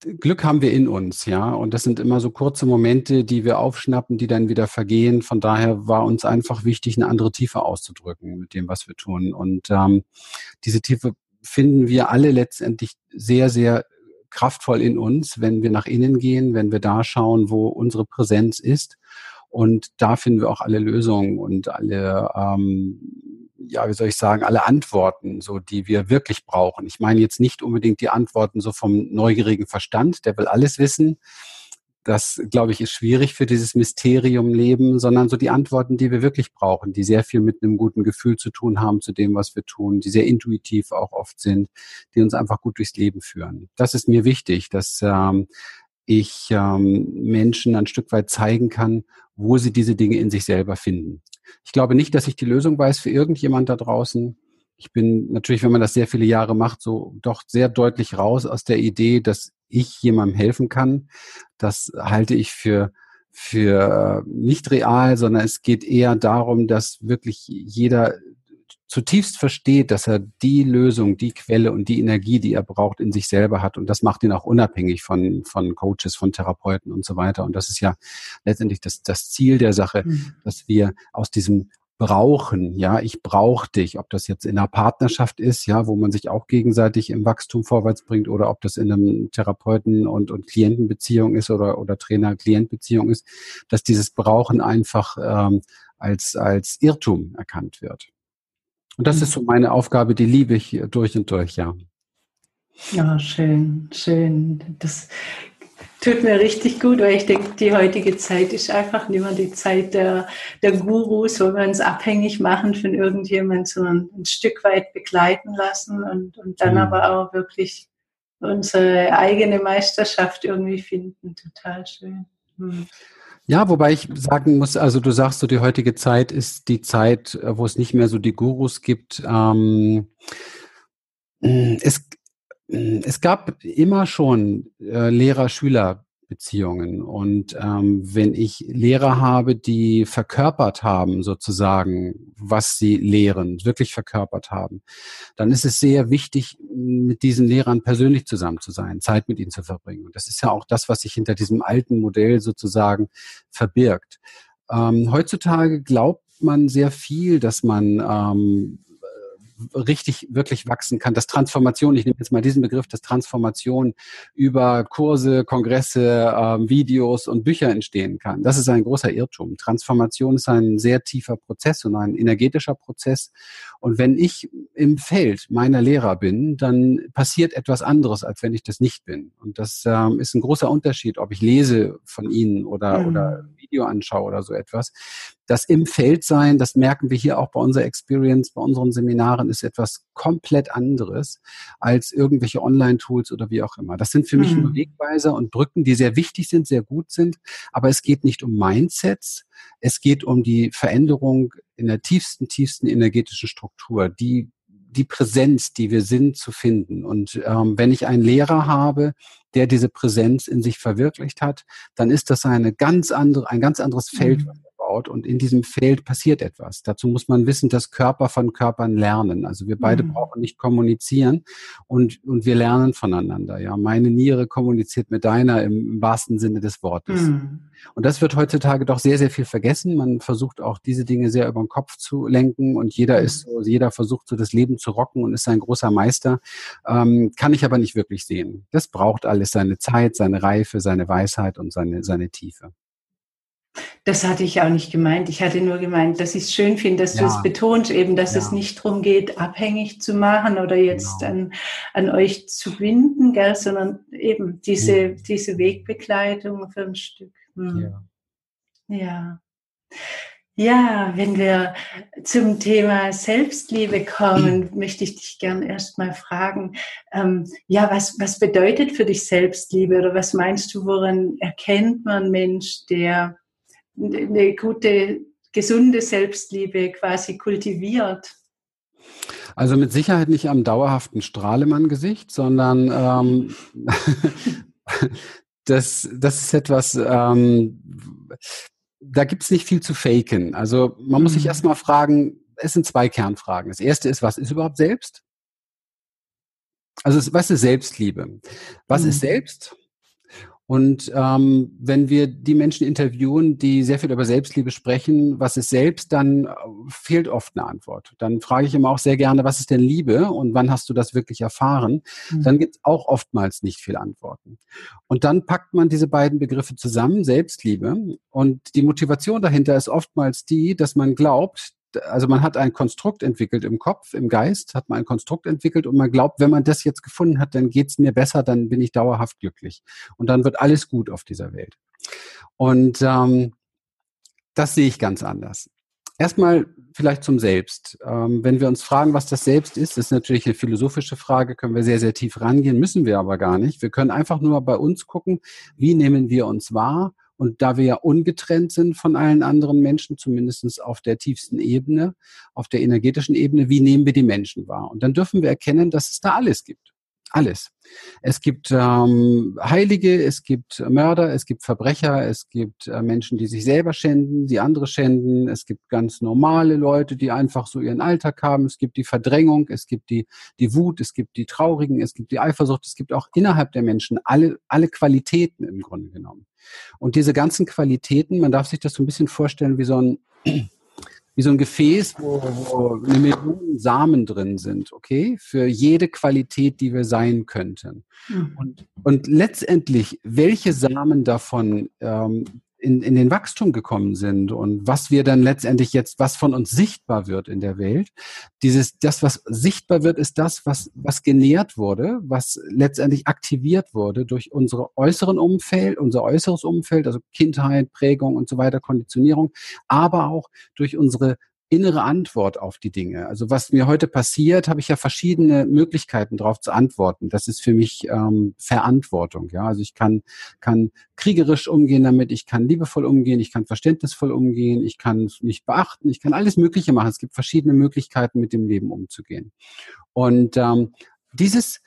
Glück haben wir in uns, ja. Und das sind immer so kurze Momente, die wir aufschnappen, die dann wieder vergehen. Von daher war uns einfach wichtig, eine andere Tiefe auszudrücken mit dem, was wir tun. Und ähm, diese Tiefe finden wir alle letztendlich sehr, sehr kraftvoll in uns, wenn wir nach innen gehen, wenn wir da schauen, wo unsere Präsenz ist. Und da finden wir auch alle Lösungen und alle, ähm, ja, wie soll ich sagen, alle Antworten, so die wir wirklich brauchen. Ich meine jetzt nicht unbedingt die Antworten so vom neugierigen Verstand, der will alles wissen, das, glaube ich, ist schwierig für dieses Mysterium-Leben, sondern so die Antworten, die wir wirklich brauchen, die sehr viel mit einem guten Gefühl zu tun haben zu dem, was wir tun, die sehr intuitiv auch oft sind, die uns einfach gut durchs Leben führen. Das ist mir wichtig, dass ähm, ich ähm, Menschen ein Stück weit zeigen kann, wo sie diese Dinge in sich selber finden. Ich glaube nicht, dass ich die Lösung weiß für irgendjemand da draußen. Ich bin natürlich, wenn man das sehr viele Jahre macht, so doch sehr deutlich raus aus der Idee, dass ich jemandem helfen kann. Das halte ich für für nicht real, sondern es geht eher darum, dass wirklich jeder zutiefst versteht, dass er die Lösung, die Quelle und die Energie, die er braucht, in sich selber hat. Und das macht ihn auch unabhängig von, von Coaches, von Therapeuten und so weiter. Und das ist ja letztendlich das, das Ziel der Sache, mhm. dass wir aus diesem brauchen, ja, ich brauche dich, ob das jetzt in einer Partnerschaft ist, ja, wo man sich auch gegenseitig im Wachstum vorwärts bringt oder ob das in einem Therapeuten- und, und Klientenbeziehung ist oder, oder Trainer-Klient-Beziehung ist, dass dieses Brauchen einfach ähm, als, als Irrtum erkannt wird. Und das ist so meine Aufgabe, die liebe ich durch und durch, ja. Ja, schön, schön. Das Tut mir richtig gut, weil ich denke, die heutige Zeit ist einfach nicht mehr die Zeit der, der Gurus, wo wir uns abhängig machen von irgendjemandem, sondern ein Stück weit begleiten lassen und, und dann mhm. aber auch wirklich unsere eigene Meisterschaft irgendwie finden. Total schön. Mhm. Ja, wobei ich sagen muss, also du sagst so, die heutige Zeit ist die Zeit, wo es nicht mehr so die Gurus gibt. Ähm, es, es gab immer schon äh, Lehrer-Schüler-Beziehungen. Und ähm, wenn ich Lehrer habe, die verkörpert haben, sozusagen, was sie lehren, wirklich verkörpert haben, dann ist es sehr wichtig, mit diesen Lehrern persönlich zusammen zu sein, Zeit mit ihnen zu verbringen. Und das ist ja auch das, was sich hinter diesem alten Modell sozusagen verbirgt. Ähm, heutzutage glaubt man sehr viel, dass man ähm, richtig, wirklich wachsen kann, dass Transformation, ich nehme jetzt mal diesen Begriff, dass Transformation über Kurse, Kongresse, ähm, Videos und Bücher entstehen kann. Das ist ein großer Irrtum. Transformation ist ein sehr tiefer Prozess und ein energetischer Prozess. Und wenn ich im Feld meiner Lehrer bin, dann passiert etwas anderes, als wenn ich das nicht bin. Und das ähm, ist ein großer Unterschied, ob ich lese von Ihnen oder, mhm. oder Video anschaue oder so etwas. Das im Feld sein, das merken wir hier auch bei unserer Experience, bei unseren Seminaren, ist etwas komplett anderes als irgendwelche Online-Tools oder wie auch immer. Das sind für mich nur mhm. Wegweiser und Brücken, die sehr wichtig sind, sehr gut sind. Aber es geht nicht um Mindsets. Es geht um die Veränderung in der tiefsten, tiefsten energetischen Struktur, die die Präsenz, die wir sind, zu finden. Und ähm, wenn ich einen Lehrer habe, der diese Präsenz in sich verwirklicht hat, dann ist das eine ganz andere, ein ganz anderes Feld, mhm aufgebaut und in diesem Feld passiert etwas. Dazu muss man wissen, dass Körper von Körpern lernen. Also wir beide mhm. brauchen nicht kommunizieren und, und wir lernen voneinander. Ja, meine Niere kommuniziert mit deiner im, im wahrsten Sinne des Wortes. Mhm. Und das wird heutzutage doch sehr, sehr viel vergessen. Man versucht auch diese Dinge sehr über den Kopf zu lenken und jeder mhm. ist so, jeder versucht so das Leben zu rocken und ist ein großer Meister. Ähm, kann ich aber nicht wirklich sehen. Das braucht alles seine Zeit, seine Reife, seine Weisheit und seine, seine Tiefe. Das hatte ich auch nicht gemeint. Ich hatte nur gemeint, dass ich es schön finde, dass ja. du es betonst, eben, dass ja. es nicht darum geht, abhängig zu machen oder jetzt genau. an, an euch zu binden, gell, sondern eben diese, mhm. diese Wegbegleitung für ein Stück. Ja. ja. Ja, wenn wir zum Thema Selbstliebe kommen, möchte ich dich gern erstmal fragen, ähm, ja, was, was bedeutet für dich Selbstliebe oder was meinst du, woran erkennt man Mensch, der eine gute, gesunde Selbstliebe quasi kultiviert? Also mit Sicherheit nicht am dauerhaften Strahlemann-Gesicht, sondern ähm, das, das ist etwas, ähm, da gibt es nicht viel zu faken. Also man muss sich mhm. erstmal fragen, es sind zwei Kernfragen. Das erste ist, was ist überhaupt selbst? Also was ist Selbstliebe? Was mhm. ist selbst? Und ähm, wenn wir die Menschen interviewen, die sehr viel über Selbstliebe sprechen, was ist selbst, dann äh, fehlt oft eine Antwort. Dann frage ich immer auch sehr gerne, was ist denn Liebe und wann hast du das wirklich erfahren? Mhm. Dann gibt es auch oftmals nicht viel Antworten. Und dann packt man diese beiden Begriffe zusammen, Selbstliebe. Und die Motivation dahinter ist oftmals die, dass man glaubt, also man hat ein Konstrukt entwickelt im Kopf, im Geist hat man ein Konstrukt entwickelt und man glaubt, wenn man das jetzt gefunden hat, dann geht's mir besser, dann bin ich dauerhaft glücklich. Und dann wird alles gut auf dieser Welt. Und ähm, das sehe ich ganz anders. Erstmal vielleicht zum Selbst. Ähm, wenn wir uns fragen, was das Selbst ist, das ist natürlich eine philosophische Frage, können wir sehr, sehr tief rangehen, müssen wir aber gar nicht. Wir können einfach nur bei uns gucken, wie nehmen wir uns wahr und da wir ja ungetrennt sind von allen anderen Menschen, zumindest auf der tiefsten Ebene, auf der energetischen Ebene, wie nehmen wir die Menschen wahr? Und dann dürfen wir erkennen, dass es da alles gibt. Alles. Es gibt ähm, Heilige, es gibt Mörder, es gibt Verbrecher, es gibt äh, Menschen, die sich selber schänden, die andere schänden. Es gibt ganz normale Leute, die einfach so ihren Alltag haben. Es gibt die Verdrängung, es gibt die, die Wut, es gibt die Traurigen, es gibt die Eifersucht. Es gibt auch innerhalb der Menschen alle, alle Qualitäten im Grunde genommen. Und diese ganzen Qualitäten, man darf sich das so ein bisschen vorstellen wie so ein wie so ein Gefäß, wo, wo eine Million Samen drin sind, okay, für jede Qualität, die wir sein könnten. Mhm. Und, und letztendlich, welche Samen davon ähm, in, in den Wachstum gekommen sind und was wir dann letztendlich jetzt, was von uns sichtbar wird in der Welt. Dieses, das, was sichtbar wird, ist das, was, was genährt wurde, was letztendlich aktiviert wurde durch unsere äußeren Umfeld, unser äußeres Umfeld, also Kindheit, Prägung und so weiter, Konditionierung, aber auch durch unsere innere Antwort auf die Dinge. Also was mir heute passiert, habe ich ja verschiedene Möglichkeiten darauf zu antworten. Das ist für mich ähm, Verantwortung. Ja, also ich kann kann kriegerisch umgehen damit, ich kann liebevoll umgehen, ich kann verständnisvoll umgehen, ich kann nicht beachten, ich kann alles Mögliche machen. Es gibt verschiedene Möglichkeiten, mit dem Leben umzugehen. Und ähm, dieses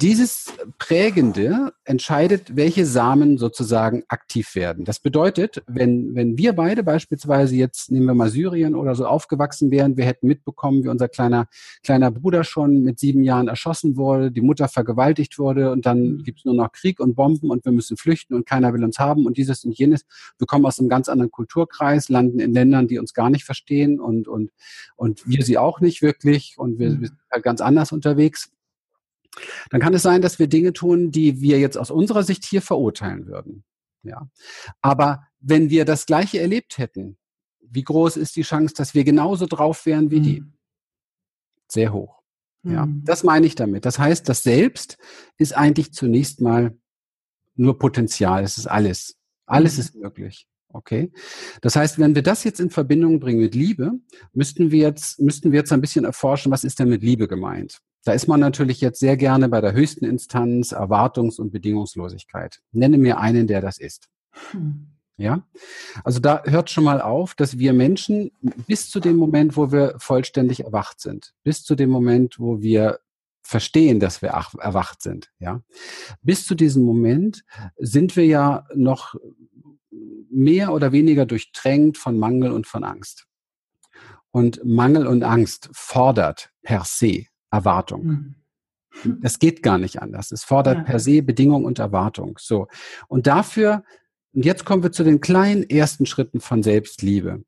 dieses Prägende entscheidet, welche Samen sozusagen aktiv werden. Das bedeutet, wenn, wenn wir beide beispielsweise jetzt, nehmen wir mal Syrien oder so, aufgewachsen wären, wir hätten mitbekommen, wie unser kleiner, kleiner Bruder schon mit sieben Jahren erschossen wurde, die Mutter vergewaltigt wurde und dann mhm. gibt es nur noch Krieg und Bomben und wir müssen flüchten und keiner will uns haben und dieses und jenes. Wir kommen aus einem ganz anderen Kulturkreis, landen in Ländern, die uns gar nicht verstehen und, und, und wir sie auch nicht wirklich und wir, wir sind halt ganz anders unterwegs dann kann es sein, dass wir Dinge tun, die wir jetzt aus unserer Sicht hier verurteilen würden. Ja. Aber wenn wir das Gleiche erlebt hätten, wie groß ist die Chance, dass wir genauso drauf wären wie die? Mhm. Sehr hoch. Ja, mhm. das meine ich damit. Das heißt, das Selbst ist eigentlich zunächst mal nur Potenzial. Es ist alles. Alles mhm. ist möglich. Okay. Das heißt, wenn wir das jetzt in Verbindung bringen mit Liebe, müssten wir jetzt, müssten wir jetzt ein bisschen erforschen, was ist denn mit Liebe gemeint? Da ist man natürlich jetzt sehr gerne bei der höchsten Instanz Erwartungs- und Bedingungslosigkeit. Nenne mir einen, der das ist. Hm. Ja, also da hört schon mal auf, dass wir Menschen bis zu dem Moment, wo wir vollständig erwacht sind, bis zu dem Moment, wo wir verstehen, dass wir erwacht sind, ja, bis zu diesem Moment sind wir ja noch mehr oder weniger durchtränkt von Mangel und von Angst. Und Mangel und Angst fordert per se Erwartung. Mhm. Das geht gar nicht anders. Es fordert ja. per se Bedingung und Erwartung. So. Und dafür, und jetzt kommen wir zu den kleinen ersten Schritten von Selbstliebe.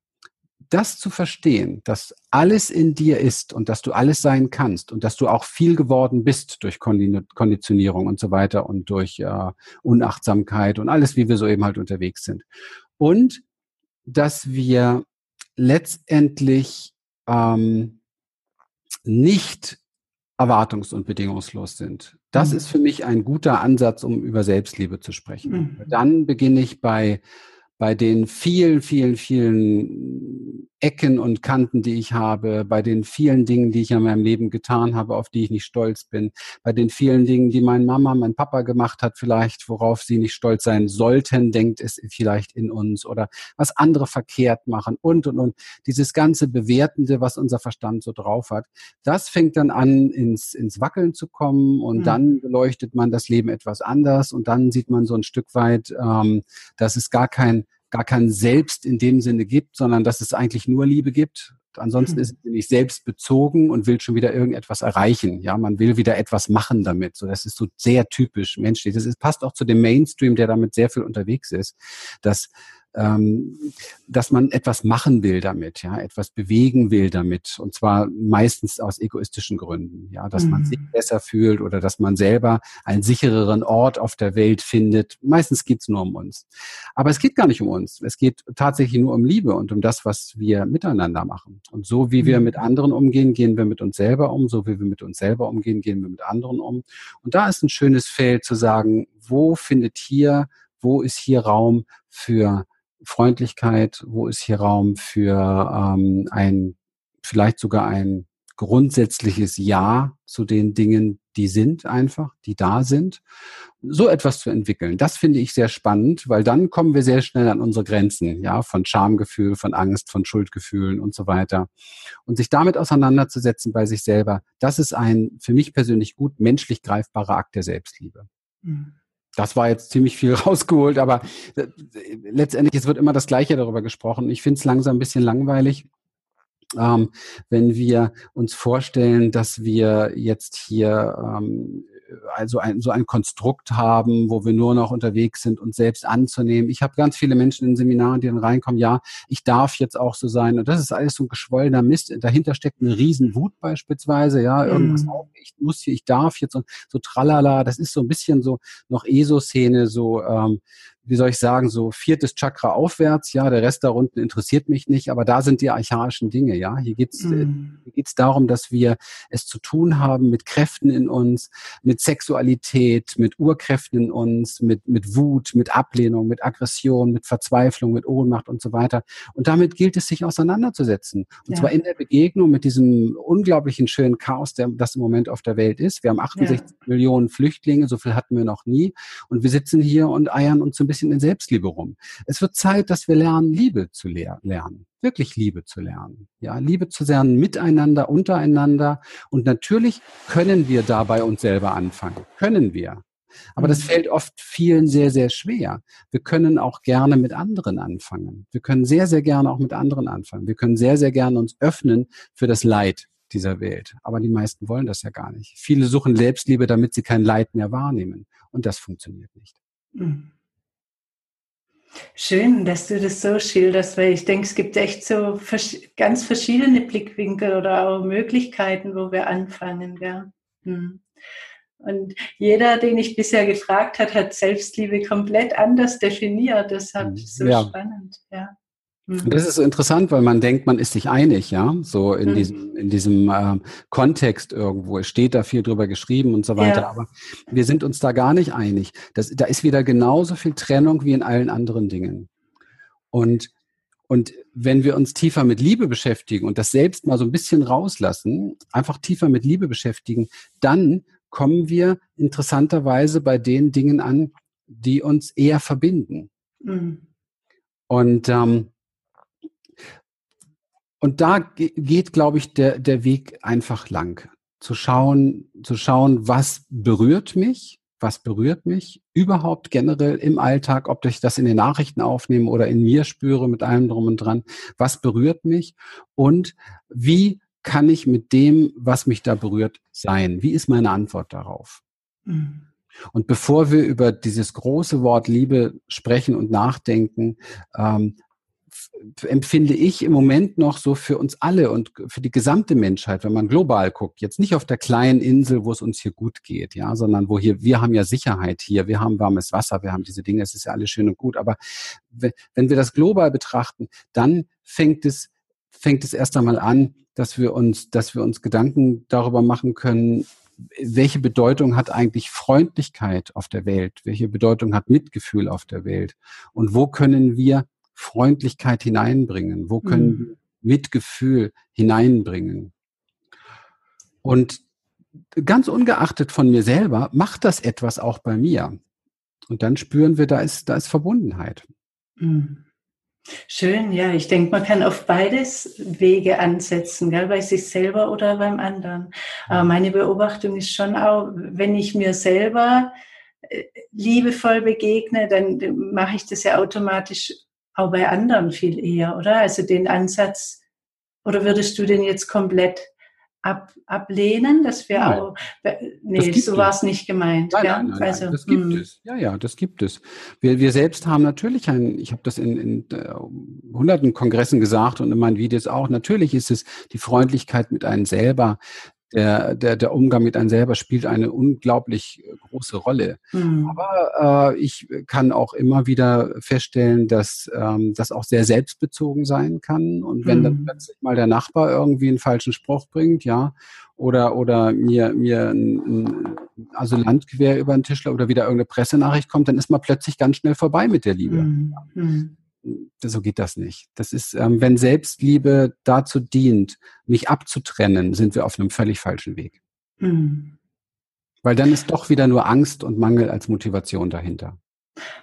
Das zu verstehen, dass alles in dir ist und dass du alles sein kannst und dass du auch viel geworden bist durch Konditionierung und so weiter und durch äh, Unachtsamkeit und alles, wie wir so eben halt unterwegs sind. Und dass wir letztendlich ähm, nicht erwartungs- und bedingungslos sind. Das mhm. ist für mich ein guter Ansatz, um über Selbstliebe zu sprechen. Mhm. Dann beginne ich bei bei den vielen, vielen, vielen Ecken und Kanten, die ich habe, bei den vielen Dingen, die ich in meinem Leben getan habe, auf die ich nicht stolz bin, bei den vielen Dingen, die meine Mama, mein Papa gemacht hat, vielleicht, worauf sie nicht stolz sein sollten, denkt es vielleicht in uns oder was andere verkehrt machen und, und, und. Dieses ganze Bewertende, was unser Verstand so drauf hat, das fängt dann an, ins, ins Wackeln zu kommen und mhm. dann beleuchtet man das Leben etwas anders und dann sieht man so ein Stück weit, ähm, dass es gar kein gar kein Selbst in dem Sinne gibt, sondern dass es eigentlich nur Liebe gibt. Ansonsten mhm. ist es nicht selbstbezogen und will schon wieder irgendetwas erreichen. Ja, man will wieder etwas machen damit. So, das ist so sehr typisch menschlich. Das ist, passt auch zu dem Mainstream, der damit sehr viel unterwegs ist, dass ähm, dass man etwas machen will damit, ja, etwas bewegen will damit, und zwar meistens aus egoistischen Gründen, ja, dass mhm. man sich mhm. besser fühlt oder dass man selber einen sichereren Ort auf der Welt findet. Meistens geht's nur um uns. Aber es geht gar nicht um uns. Es geht tatsächlich nur um Liebe und um das, was wir miteinander machen. Und so wie wir mhm. mit anderen umgehen, gehen wir mit uns selber um. So wie wir mit uns selber umgehen, gehen wir mit anderen um. Und da ist ein schönes Feld zu sagen, wo findet hier, wo ist hier Raum für Freundlichkeit, wo ist hier Raum für ähm, ein, vielleicht sogar ein grundsätzliches Ja zu den Dingen, die sind einfach, die da sind. So etwas zu entwickeln, das finde ich sehr spannend, weil dann kommen wir sehr schnell an unsere Grenzen, ja, von Schamgefühl, von Angst, von Schuldgefühlen und so weiter. Und sich damit auseinanderzusetzen bei sich selber, das ist ein für mich persönlich gut menschlich greifbarer Akt der Selbstliebe. Mhm das war jetzt ziemlich viel rausgeholt, aber äh, letztendlich, es wird immer das Gleiche darüber gesprochen. Ich finde es langsam ein bisschen langweilig. Ähm, wenn wir uns vorstellen, dass wir jetzt hier ähm, also ein, so ein Konstrukt haben, wo wir nur noch unterwegs sind, uns selbst anzunehmen. Ich habe ganz viele Menschen in Seminaren, die dann reinkommen, ja, ich darf jetzt auch so sein. Und das ist alles so ein geschwollener Mist. Dahinter steckt eine Riesenwut beispielsweise, ja, irgendwas mhm. auch, ich muss hier, ich darf jetzt und so tralala. Das ist so ein bisschen so noch ESO-Szene, so ähm, wie soll ich sagen, so viertes Chakra aufwärts, ja, der Rest da unten interessiert mich nicht, aber da sind die archaischen Dinge, ja. Hier geht's, äh, mhm. hier geht's darum, dass wir es zu tun haben mit Kräften in uns, mit Sexualität, mit Urkräften in uns, mit, mit Wut, mit Ablehnung, mit Aggression, mit Verzweiflung, mit Ohnmacht und so weiter. Und damit gilt es, sich auseinanderzusetzen. Und ja. zwar in der Begegnung mit diesem unglaublichen schönen Chaos, der, das im Moment auf der Welt ist. Wir haben 68 ja. Millionen Flüchtlinge, so viel hatten wir noch nie. Und wir sitzen hier und eiern uns so ein bisschen bisschen in Selbstliebe rum. Es wird Zeit, dass wir lernen, Liebe zu lernen. Wirklich Liebe zu lernen. Ja, Liebe zu lernen miteinander, untereinander. Und natürlich können wir dabei uns selber anfangen. Können wir. Aber das mhm. fällt oft vielen sehr, sehr schwer. Wir können auch gerne mit anderen anfangen. Wir können sehr, sehr gerne auch mit anderen anfangen. Wir können sehr, sehr gerne uns öffnen für das Leid dieser Welt. Aber die meisten wollen das ja gar nicht. Viele suchen Selbstliebe, damit sie kein Leid mehr wahrnehmen. Und das funktioniert nicht. Mhm. Schön, dass du das so schilderst, weil ich denke, es gibt echt so ganz verschiedene Blickwinkel oder auch Möglichkeiten, wo wir anfangen. Ja. Hm. Und jeder, den ich bisher gefragt habe, hat Selbstliebe komplett anders definiert. Deshalb hm. so ja. spannend. Ja. Mhm. das ist so interessant, weil man denkt, man ist sich einig, ja, so in mhm. diesem, in diesem äh, Kontext irgendwo. Es steht da viel drüber geschrieben und so weiter, ja. aber wir sind uns da gar nicht einig. Das, da ist wieder genauso viel Trennung wie in allen anderen Dingen. Und, und wenn wir uns tiefer mit Liebe beschäftigen und das selbst mal so ein bisschen rauslassen, einfach tiefer mit Liebe beschäftigen, dann kommen wir interessanterweise bei den Dingen an, die uns eher verbinden. Mhm. Und ähm, und da geht, glaube ich, der, der Weg einfach lang. Zu schauen, zu schauen, was berührt mich, was berührt mich überhaupt generell im Alltag, ob ich das in den Nachrichten aufnehme oder in mir spüre mit allem drum und dran, was berührt mich und wie kann ich mit dem, was mich da berührt, sein? Wie ist meine Antwort darauf? Mhm. Und bevor wir über dieses große Wort Liebe sprechen und nachdenken, ähm, empfinde ich im Moment noch so für uns alle und für die gesamte Menschheit, wenn man global guckt, jetzt nicht auf der kleinen Insel, wo es uns hier gut geht, ja, sondern wo hier, wir haben ja Sicherheit hier, wir haben warmes Wasser, wir haben diese Dinge, es ist ja alles schön und gut, aber wenn wir das global betrachten, dann fängt es, fängt es erst einmal an, dass wir uns, dass wir uns Gedanken darüber machen können, welche Bedeutung hat eigentlich Freundlichkeit auf der Welt? Welche Bedeutung hat Mitgefühl auf der Welt? Und wo können wir Freundlichkeit hineinbringen? Wo können mhm. Mitgefühl hineinbringen? Und ganz ungeachtet von mir selber macht das etwas auch bei mir. Und dann spüren wir, da ist, da ist Verbundenheit. Mhm. Schön, ja. Ich denke, man kann auf beides Wege ansetzen, gell, bei sich selber oder beim anderen. Aber meine Beobachtung ist schon auch, wenn ich mir selber äh, liebevoll begegne, dann mache ich das ja automatisch auch bei anderen viel eher, oder? Also den Ansatz, oder würdest du den jetzt komplett ab, ablehnen? Das wäre auch, nee, so war es nicht gemeint. Nein, ja? nein, nein, also, das gibt mh. Hm. es. Ja, ja, das gibt es. Wir, wir selbst haben natürlich ein, ich habe das in, in uh, hunderten Kongressen gesagt und in meinen Videos auch, natürlich ist es die Freundlichkeit mit einem selber, der, der, der Umgang mit einem selber spielt eine unglaublich große Rolle. Mhm. Aber äh, ich kann auch immer wieder feststellen, dass ähm, das auch sehr selbstbezogen sein kann. Und wenn mhm. dann plötzlich mal der Nachbar irgendwie einen falschen Spruch bringt, ja, oder, oder mir, mir ein, ein Asylant quer über den Tisch oder wieder irgendeine Pressenachricht kommt, dann ist man plötzlich ganz schnell vorbei mit der Liebe. Mhm. So geht das nicht. Das ist, ähm, wenn Selbstliebe dazu dient, mich abzutrennen, sind wir auf einem völlig falschen Weg. Mhm. Weil dann ist doch wieder nur Angst und Mangel als Motivation dahinter.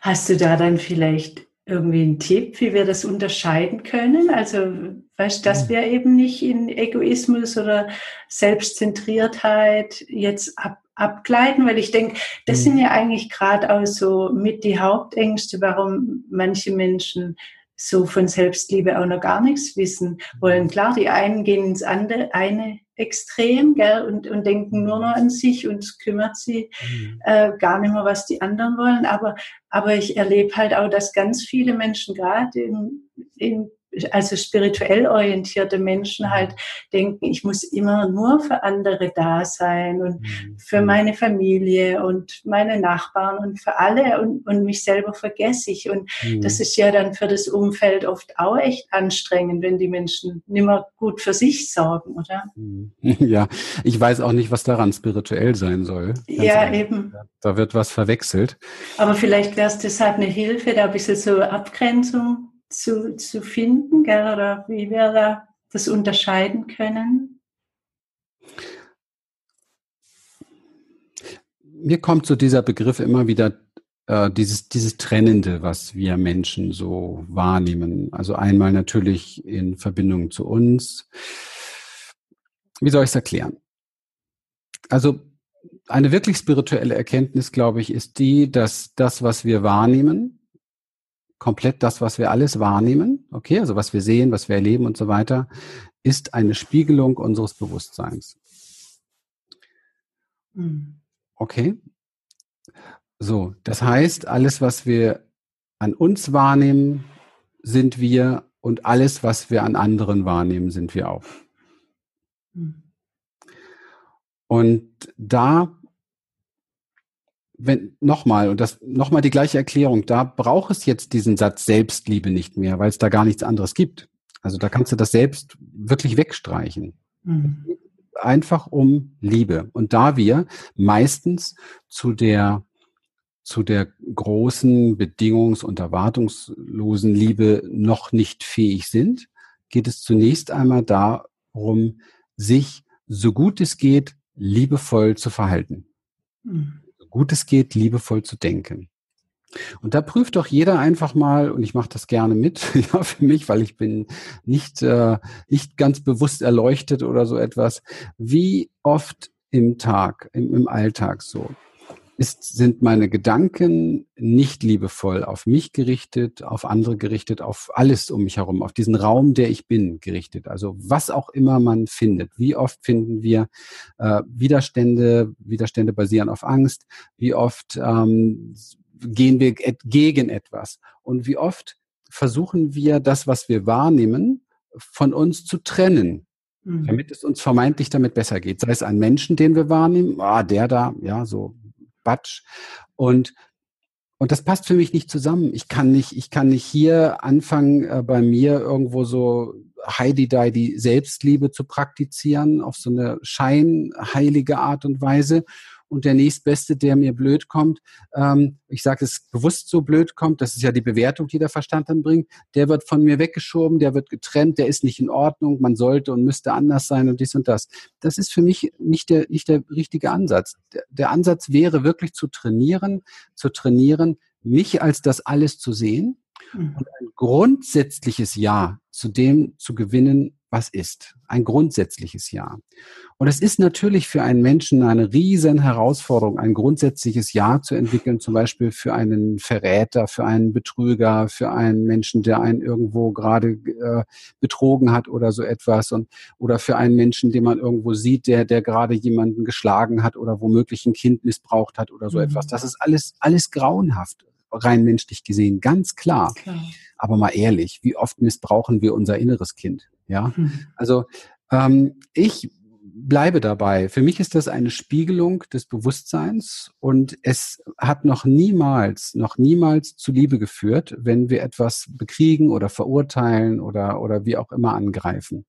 Hast du da dann vielleicht irgendwie einen Tipp, wie wir das unterscheiden können? Also, weißt, dass hm. wir eben nicht in Egoismus oder Selbstzentriertheit jetzt ab, abgleiten, weil ich denke, das mhm. sind ja eigentlich gerade auch so mit die Hauptängste, warum manche Menschen so von Selbstliebe auch noch gar nichts wissen wollen. Klar, die einen gehen ins andere, eine Extrem gell, und, und denken nur noch an sich und kümmert sie mhm. äh, gar nicht mehr, was die anderen wollen. Aber, aber ich erlebe halt auch, dass ganz viele Menschen gerade in, in also spirituell orientierte Menschen mhm. halt denken, ich muss immer nur für andere da sein und mhm. für meine Familie und meine Nachbarn und für alle und, und mich selber vergesse ich. Und mhm. das ist ja dann für das Umfeld oft auch echt anstrengend, wenn die Menschen nicht mehr gut für sich sorgen, oder? Mhm. Ja, ich weiß auch nicht, was daran spirituell sein soll. ja, ehrlich. eben. Da wird was verwechselt. Aber vielleicht wäre es deshalb eine Hilfe, da ein bisschen so Abgrenzung zu, zu finden, gell? oder wie wir da das unterscheiden können? Mir kommt so dieser Begriff immer wieder äh, dieses, dieses Trennende, was wir Menschen so wahrnehmen. Also einmal natürlich in Verbindung zu uns. Wie soll ich es erklären? Also eine wirklich spirituelle Erkenntnis, glaube ich, ist die, dass das, was wir wahrnehmen, komplett das, was wir alles wahrnehmen, okay, also was wir sehen, was wir erleben und so weiter, ist eine Spiegelung unseres Bewusstseins. Hm. Okay? So, das heißt, alles, was wir an uns wahrnehmen, sind wir und alles, was wir an anderen wahrnehmen, sind wir auch. Hm. Und da wenn nochmal und das nochmal die gleiche Erklärung, da braucht es jetzt diesen Satz Selbstliebe nicht mehr, weil es da gar nichts anderes gibt. Also da kannst du das selbst wirklich wegstreichen. Mhm. Einfach um Liebe. Und da wir meistens zu der zu der großen bedingungs- und erwartungslosen Liebe noch nicht fähig sind, geht es zunächst einmal darum, sich so gut es geht liebevoll zu verhalten. Mhm gut es geht, liebevoll zu denken. Und da prüft doch jeder einfach mal, und ich mache das gerne mit, ja, für mich, weil ich bin nicht, äh, nicht ganz bewusst erleuchtet oder so etwas, wie oft im Tag, im, im Alltag so ist, sind meine Gedanken nicht liebevoll auf mich gerichtet, auf andere gerichtet, auf alles um mich herum, auf diesen Raum, der ich bin, gerichtet. Also was auch immer man findet. Wie oft finden wir äh, Widerstände, Widerstände basieren auf Angst, wie oft ähm, gehen wir gegen etwas und wie oft versuchen wir das, was wir wahrnehmen, von uns zu trennen mhm. damit es uns vermeintlich damit besser geht. Sei es ein Menschen, den wir wahrnehmen, ah, der da, ja, so Quatsch. Und und das passt für mich nicht zusammen. Ich kann nicht, ich kann nicht hier anfangen, äh, bei mir irgendwo so Heidi die Selbstliebe zu praktizieren auf so eine scheinheilige Art und Weise und der nächstbeste, der mir blöd kommt, ähm, ich sage es bewusst so blöd kommt, das ist ja die Bewertung, die der Verstand dann bringt, der wird von mir weggeschoben, der wird getrennt, der ist nicht in Ordnung, man sollte und müsste anders sein und dies und das. Das ist für mich nicht der, nicht der richtige Ansatz. Der, der Ansatz wäre wirklich zu trainieren, zu trainieren, mich als das alles zu sehen mhm. und ein grundsätzliches Ja zu dem zu gewinnen, was ist. Ein grundsätzliches Ja. Und es ist natürlich für einen Menschen eine riesen Herausforderung, ein grundsätzliches Ja zu entwickeln, zum Beispiel für einen Verräter, für einen Betrüger, für einen Menschen, der einen irgendwo gerade äh, betrogen hat oder so etwas und oder für einen Menschen, den man irgendwo sieht, der der gerade jemanden geschlagen hat oder womöglich ein Kind missbraucht hat oder so mhm. etwas. Das ist alles alles grauenhaft rein menschlich gesehen, ganz klar. klar. Aber mal ehrlich, wie oft missbrauchen wir unser inneres Kind? Ja, hm. also ähm, ich bleibe dabei. Für mich ist das eine Spiegelung des Bewusstseins und es hat noch niemals, noch niemals zu Liebe geführt, wenn wir etwas bekriegen oder verurteilen oder, oder wie auch immer angreifen.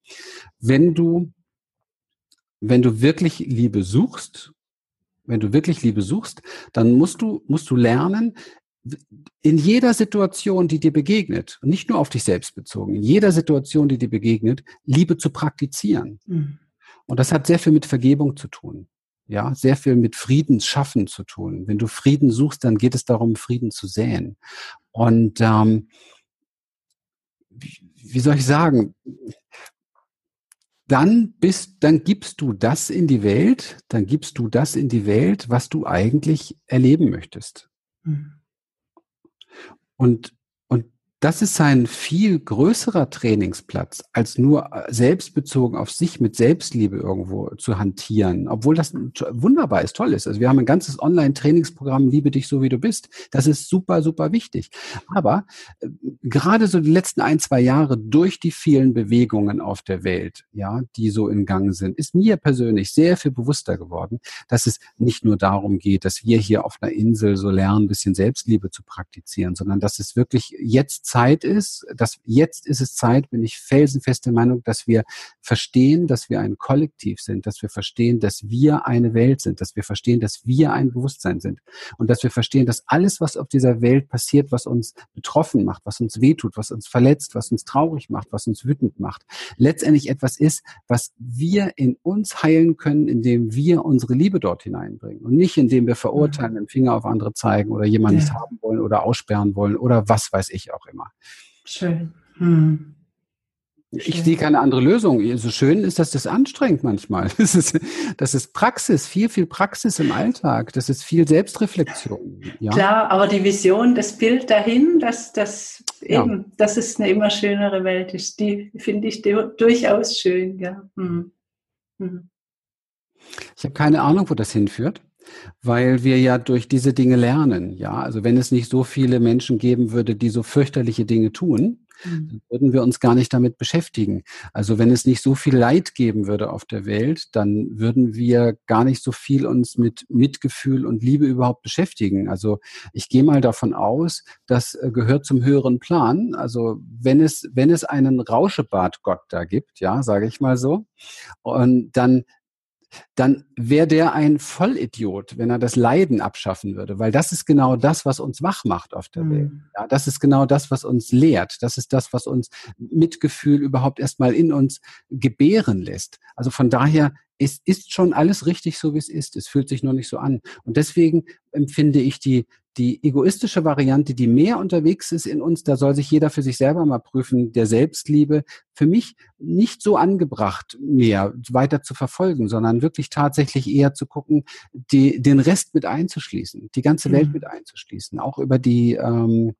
Wenn du, wenn du wirklich Liebe suchst, wenn du wirklich Liebe suchst, dann musst du, musst du lernen, in jeder Situation, die dir begegnet, und nicht nur auf dich selbst bezogen, in jeder Situation, die dir begegnet, Liebe zu praktizieren. Mhm. Und das hat sehr viel mit Vergebung zu tun. Ja, sehr viel mit Friedensschaffen zu tun. Wenn du Frieden suchst, dann geht es darum, Frieden zu säen. Und ähm, wie soll ich sagen? Dann bist, dann gibst du das in die Welt, dann gibst du das in die Welt, was du eigentlich erleben möchtest. Mhm. Und das ist ein viel größerer Trainingsplatz, als nur äh, selbstbezogen auf sich mit Selbstliebe irgendwo zu hantieren. Obwohl das wunderbar ist, toll ist. Also wir haben ein ganzes Online-Trainingsprogramm, Liebe dich so wie du bist. Das ist super, super wichtig. Aber äh, gerade so die letzten ein, zwei Jahre durch die vielen Bewegungen auf der Welt, ja, die so in Gang sind, ist mir persönlich sehr viel bewusster geworden, dass es nicht nur darum geht, dass wir hier auf einer Insel so lernen, ein bisschen Selbstliebe zu praktizieren, sondern dass es wirklich jetzt Zeit ist, dass jetzt ist es Zeit, bin ich felsenfest der Meinung, dass wir verstehen, dass wir ein Kollektiv sind, dass wir verstehen, dass wir eine Welt sind, dass wir verstehen, dass wir ein Bewusstsein sind und dass wir verstehen, dass alles, was auf dieser Welt passiert, was uns betroffen macht, was uns wehtut, was uns verletzt, was uns traurig macht, was uns wütend macht, letztendlich etwas ist, was wir in uns heilen können, indem wir unsere Liebe dort hineinbringen und nicht indem wir verurteilen, den Finger auf andere zeigen oder jemanden ja. haben wollen oder aussperren wollen oder was weiß ich auch immer immer. Schön. Hm. Ich sehe keine andere Lösung. So schön ist das, das anstrengend manchmal. Das ist, das ist Praxis, viel, viel Praxis im Alltag. Das ist viel Selbstreflexion. Ja? Klar, aber die Vision, das Bild dahin, dass, dass, ja. eben, dass es eine immer schönere Welt ist, die finde ich durchaus schön. Ja. Hm. Hm. Ich habe keine Ahnung, wo das hinführt weil wir ja durch diese Dinge lernen. Ja, also wenn es nicht so viele Menschen geben würde, die so fürchterliche Dinge tun, mhm. dann würden wir uns gar nicht damit beschäftigen. Also wenn es nicht so viel Leid geben würde auf der Welt, dann würden wir gar nicht so viel uns mit Mitgefühl und Liebe überhaupt beschäftigen. Also ich gehe mal davon aus, das äh, gehört zum höheren Plan. Also wenn es, wenn es einen Rauschebadgott da gibt, ja, sage ich mal so, und dann dann wäre der ein Vollidiot, wenn er das Leiden abschaffen würde, weil das ist genau das, was uns wach macht auf der mhm. Welt. Ja, das ist genau das, was uns lehrt. Das ist das, was uns Mitgefühl überhaupt erstmal in uns gebären lässt. Also von daher es ist schon alles richtig so, wie es ist. Es fühlt sich nur nicht so an. Und deswegen empfinde ich die, die egoistische Variante, die mehr unterwegs ist in uns, da soll sich jeder für sich selber mal prüfen, der Selbstliebe, für mich nicht so angebracht mehr weiter zu verfolgen, sondern wirklich tatsächlich eher zu gucken, die, den Rest mit einzuschließen, die ganze Welt mhm. mit einzuschließen, auch über die, ähm,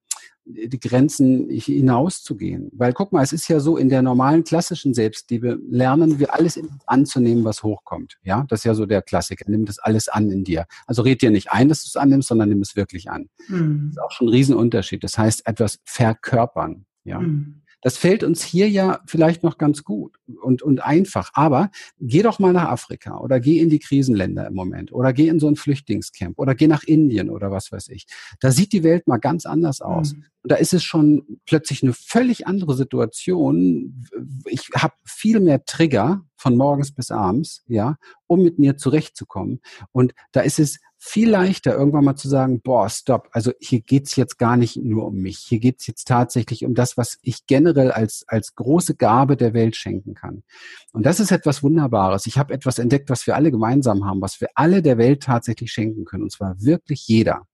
die Grenzen hinauszugehen. Weil guck mal, es ist ja so, in der normalen klassischen Selbstliebe lernen wir alles anzunehmen, was hochkommt. Ja, das ist ja so der Klassiker. Nimm das alles an in dir. Also red dir nicht ein, dass du es annimmst, sondern nimm es wirklich an. Mhm. Das ist auch schon ein Riesenunterschied. Das heißt, etwas verkörpern. Ja. Mhm. Das fällt uns hier ja vielleicht noch ganz gut und, und einfach. Aber geh doch mal nach Afrika oder geh in die Krisenländer im Moment oder geh in so ein Flüchtlingscamp oder geh nach Indien oder was weiß ich. Da sieht die Welt mal ganz anders aus. Mhm. Und da ist es schon plötzlich eine völlig andere Situation. Ich habe viel mehr Trigger von morgens bis abends, ja, um mit mir zurechtzukommen. Und da ist es viel leichter, irgendwann mal zu sagen, boah, stopp, also hier geht's jetzt gar nicht nur um mich. Hier geht's jetzt tatsächlich um das, was ich generell als, als große Gabe der Welt schenken kann. Und das ist etwas Wunderbares. Ich habe etwas entdeckt, was wir alle gemeinsam haben, was wir alle der Welt tatsächlich schenken können. Und zwar wirklich jeder.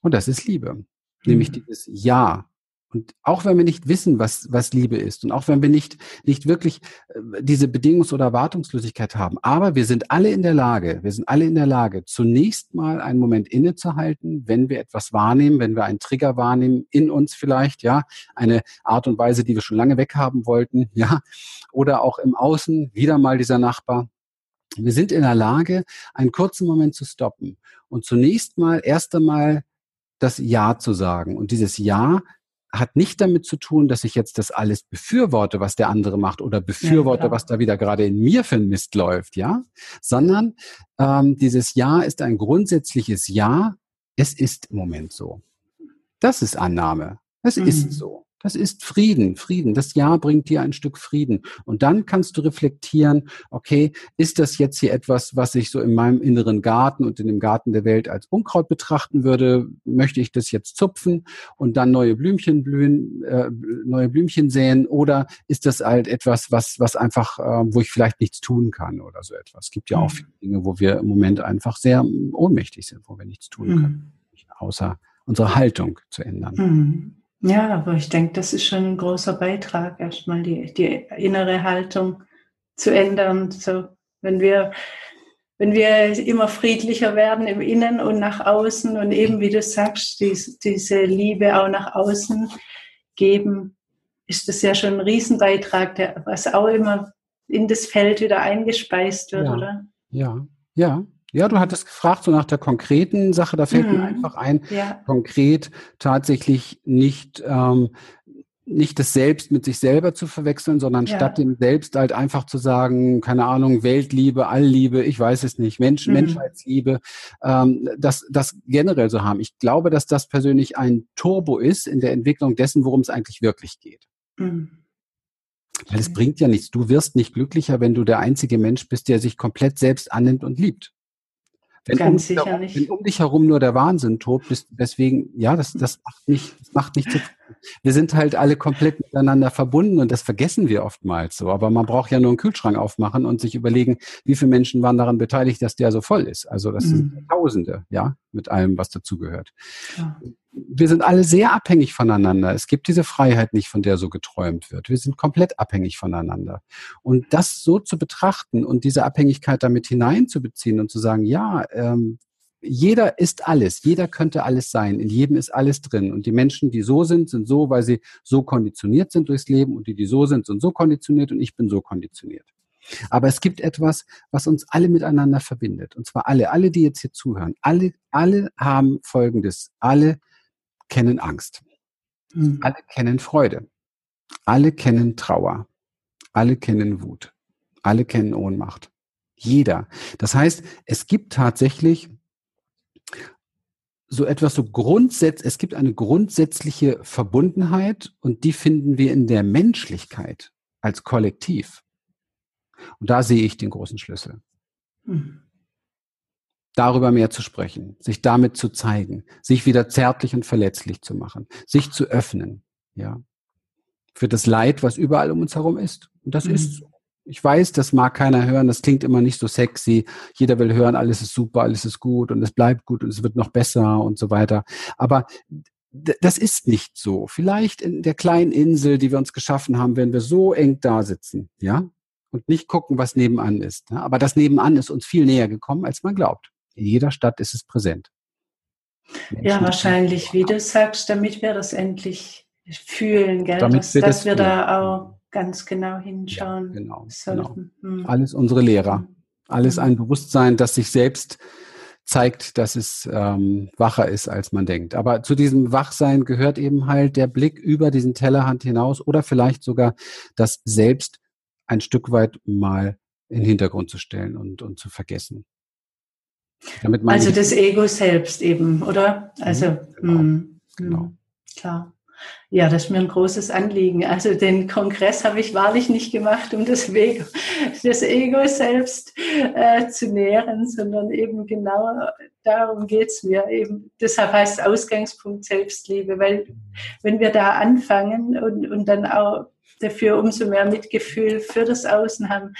Und das ist Liebe. Mhm. Nämlich dieses Ja Und auch wenn wir nicht wissen, was, was Liebe ist und auch wenn wir nicht, nicht wirklich äh, diese Bedingungs- oder Erwartungslosigkeit haben, aber wir sind alle in der Lage, wir sind alle in der Lage, zunächst mal einen Moment innezuhalten, wenn wir etwas wahrnehmen, wenn wir einen Trigger wahrnehmen, in uns vielleicht, ja, eine Art und Weise, die wir schon lange weghaben wollten, ja, oder auch im Außen, wieder mal dieser Nachbar. Wir sind in der Lage, einen kurzen Moment zu stoppen und zunächst mal erst einmal das Ja zu sagen. Und dieses Ja hat nicht damit zu tun, dass ich jetzt das alles befürworte, was der andere macht oder befürworte, ja, was da wieder gerade in mir für ein Mist läuft, ja, sondern ähm, dieses Ja ist ein grundsätzliches Ja. Es ist im Moment so. Das ist Annahme. Es mhm. ist so. Das ist Frieden, Frieden. Das Jahr bringt dir ein Stück Frieden. Und dann kannst du reflektieren, okay, ist das jetzt hier etwas, was ich so in meinem inneren Garten und in dem Garten der Welt als Unkraut betrachten würde? Möchte ich das jetzt zupfen und dann neue Blümchen blühen, äh, neue Blümchen säen? Oder ist das halt etwas, was, was einfach, äh, wo ich vielleicht nichts tun kann oder so etwas? Es gibt ja auch mhm. viele Dinge, wo wir im Moment einfach sehr ohnmächtig sind, wo wir nichts tun können, mhm. außer unsere Haltung zu ändern. Mhm. Ja, aber ich denke, das ist schon ein großer Beitrag, erstmal die, die innere Haltung zu ändern. So, wenn wir, wenn wir immer friedlicher werden im Innen und nach außen und eben, wie du sagst, dies, diese Liebe auch nach außen geben, ist das ja schon ein Riesenbeitrag, der, was auch immer in das Feld wieder eingespeist wird, ja. oder? Ja, ja, ja, du hattest gefragt, so nach der konkreten Sache, da fällt mhm. mir einfach ein, ja. konkret tatsächlich nicht, ähm, nicht das Selbst mit sich selber zu verwechseln, sondern ja. statt dem Selbst halt einfach zu sagen, keine Ahnung, Weltliebe, Allliebe, ich weiß es nicht, Mensch, mhm. Menschheitsliebe, ähm, das, das generell so haben. Ich glaube, dass das persönlich ein Turbo ist in der Entwicklung dessen, worum es eigentlich wirklich geht. Mhm. Weil es bringt ja nichts. Du wirst nicht glücklicher, wenn du der einzige Mensch bist, der sich komplett selbst annimmt und liebt. Wenn Ganz um, sicher herum, nicht. Wenn um dich herum nur der Wahnsinn tobt, bist deswegen, ja, das, das macht nicht, das macht nicht zu. Wir sind halt alle komplett miteinander verbunden und das vergessen wir oftmals so. Aber man braucht ja nur einen Kühlschrank aufmachen und sich überlegen, wie viele Menschen waren daran beteiligt, dass der so voll ist. Also das mhm. sind Tausende, ja, mit allem, was dazugehört. Ja wir sind alle sehr abhängig voneinander. Es gibt diese Freiheit nicht, von der so geträumt wird. Wir sind komplett abhängig voneinander. Und das so zu betrachten und diese Abhängigkeit damit hineinzubeziehen und zu sagen, ja, ähm, jeder ist alles, jeder könnte alles sein, in jedem ist alles drin. Und die Menschen, die so sind, sind so, weil sie so konditioniert sind durchs Leben und die, die so sind, sind so konditioniert und ich bin so konditioniert. Aber es gibt etwas, was uns alle miteinander verbindet. Und zwar alle, alle, die jetzt hier zuhören. Alle, alle haben Folgendes. Alle kennen Angst. Mhm. Alle kennen Freude. Alle kennen Trauer. Alle kennen Wut. Alle kennen Ohnmacht. Jeder. Das heißt, es gibt tatsächlich so etwas so grundsätzlich, es gibt eine grundsätzliche Verbundenheit und die finden wir in der Menschlichkeit als Kollektiv. Und da sehe ich den großen Schlüssel. Mhm darüber mehr zu sprechen, sich damit zu zeigen, sich wieder zärtlich und verletzlich zu machen, sich zu öffnen, ja, für das Leid, was überall um uns herum ist. Und das mhm. ist so. Ich weiß, das mag keiner hören, das klingt immer nicht so sexy. Jeder will hören, alles ist super, alles ist gut und es bleibt gut und es wird noch besser und so weiter. Aber das ist nicht so. Vielleicht in der kleinen Insel, die wir uns geschaffen haben, wenn wir so eng da sitzen, ja, und nicht gucken, was nebenan ist. Aber das nebenan ist uns viel näher gekommen, als man glaubt. In jeder Stadt ist es präsent. Menschen ja, wahrscheinlich, wie du sagst, damit wir das endlich fühlen, gell? Damit dass, wir, dass wir da auch ganz genau hinschauen. Ja, genau, genau. Hm. Alles unsere Lehrer. Alles hm. ein Bewusstsein, das sich selbst zeigt, dass es ähm, wacher ist, als man denkt. Aber zu diesem Wachsein gehört eben halt der Blick über diesen Tellerhand hinaus oder vielleicht sogar das Selbst ein Stück weit mal in den Hintergrund zu stellen und, und zu vergessen also das Ego selbst eben, oder? Mhm, also, genau. Mh, genau. Mh, klar. Ja, das ist mir ein großes Anliegen. Also den Kongress habe ich wahrlich nicht gemacht, um das, Ego, das Ego selbst äh, zu nähren, sondern eben genau darum geht es mir. Eben, deshalb heißt Ausgangspunkt Selbstliebe, weil wenn wir da anfangen und, und dann auch dafür umso mehr Mitgefühl für das Außen haben,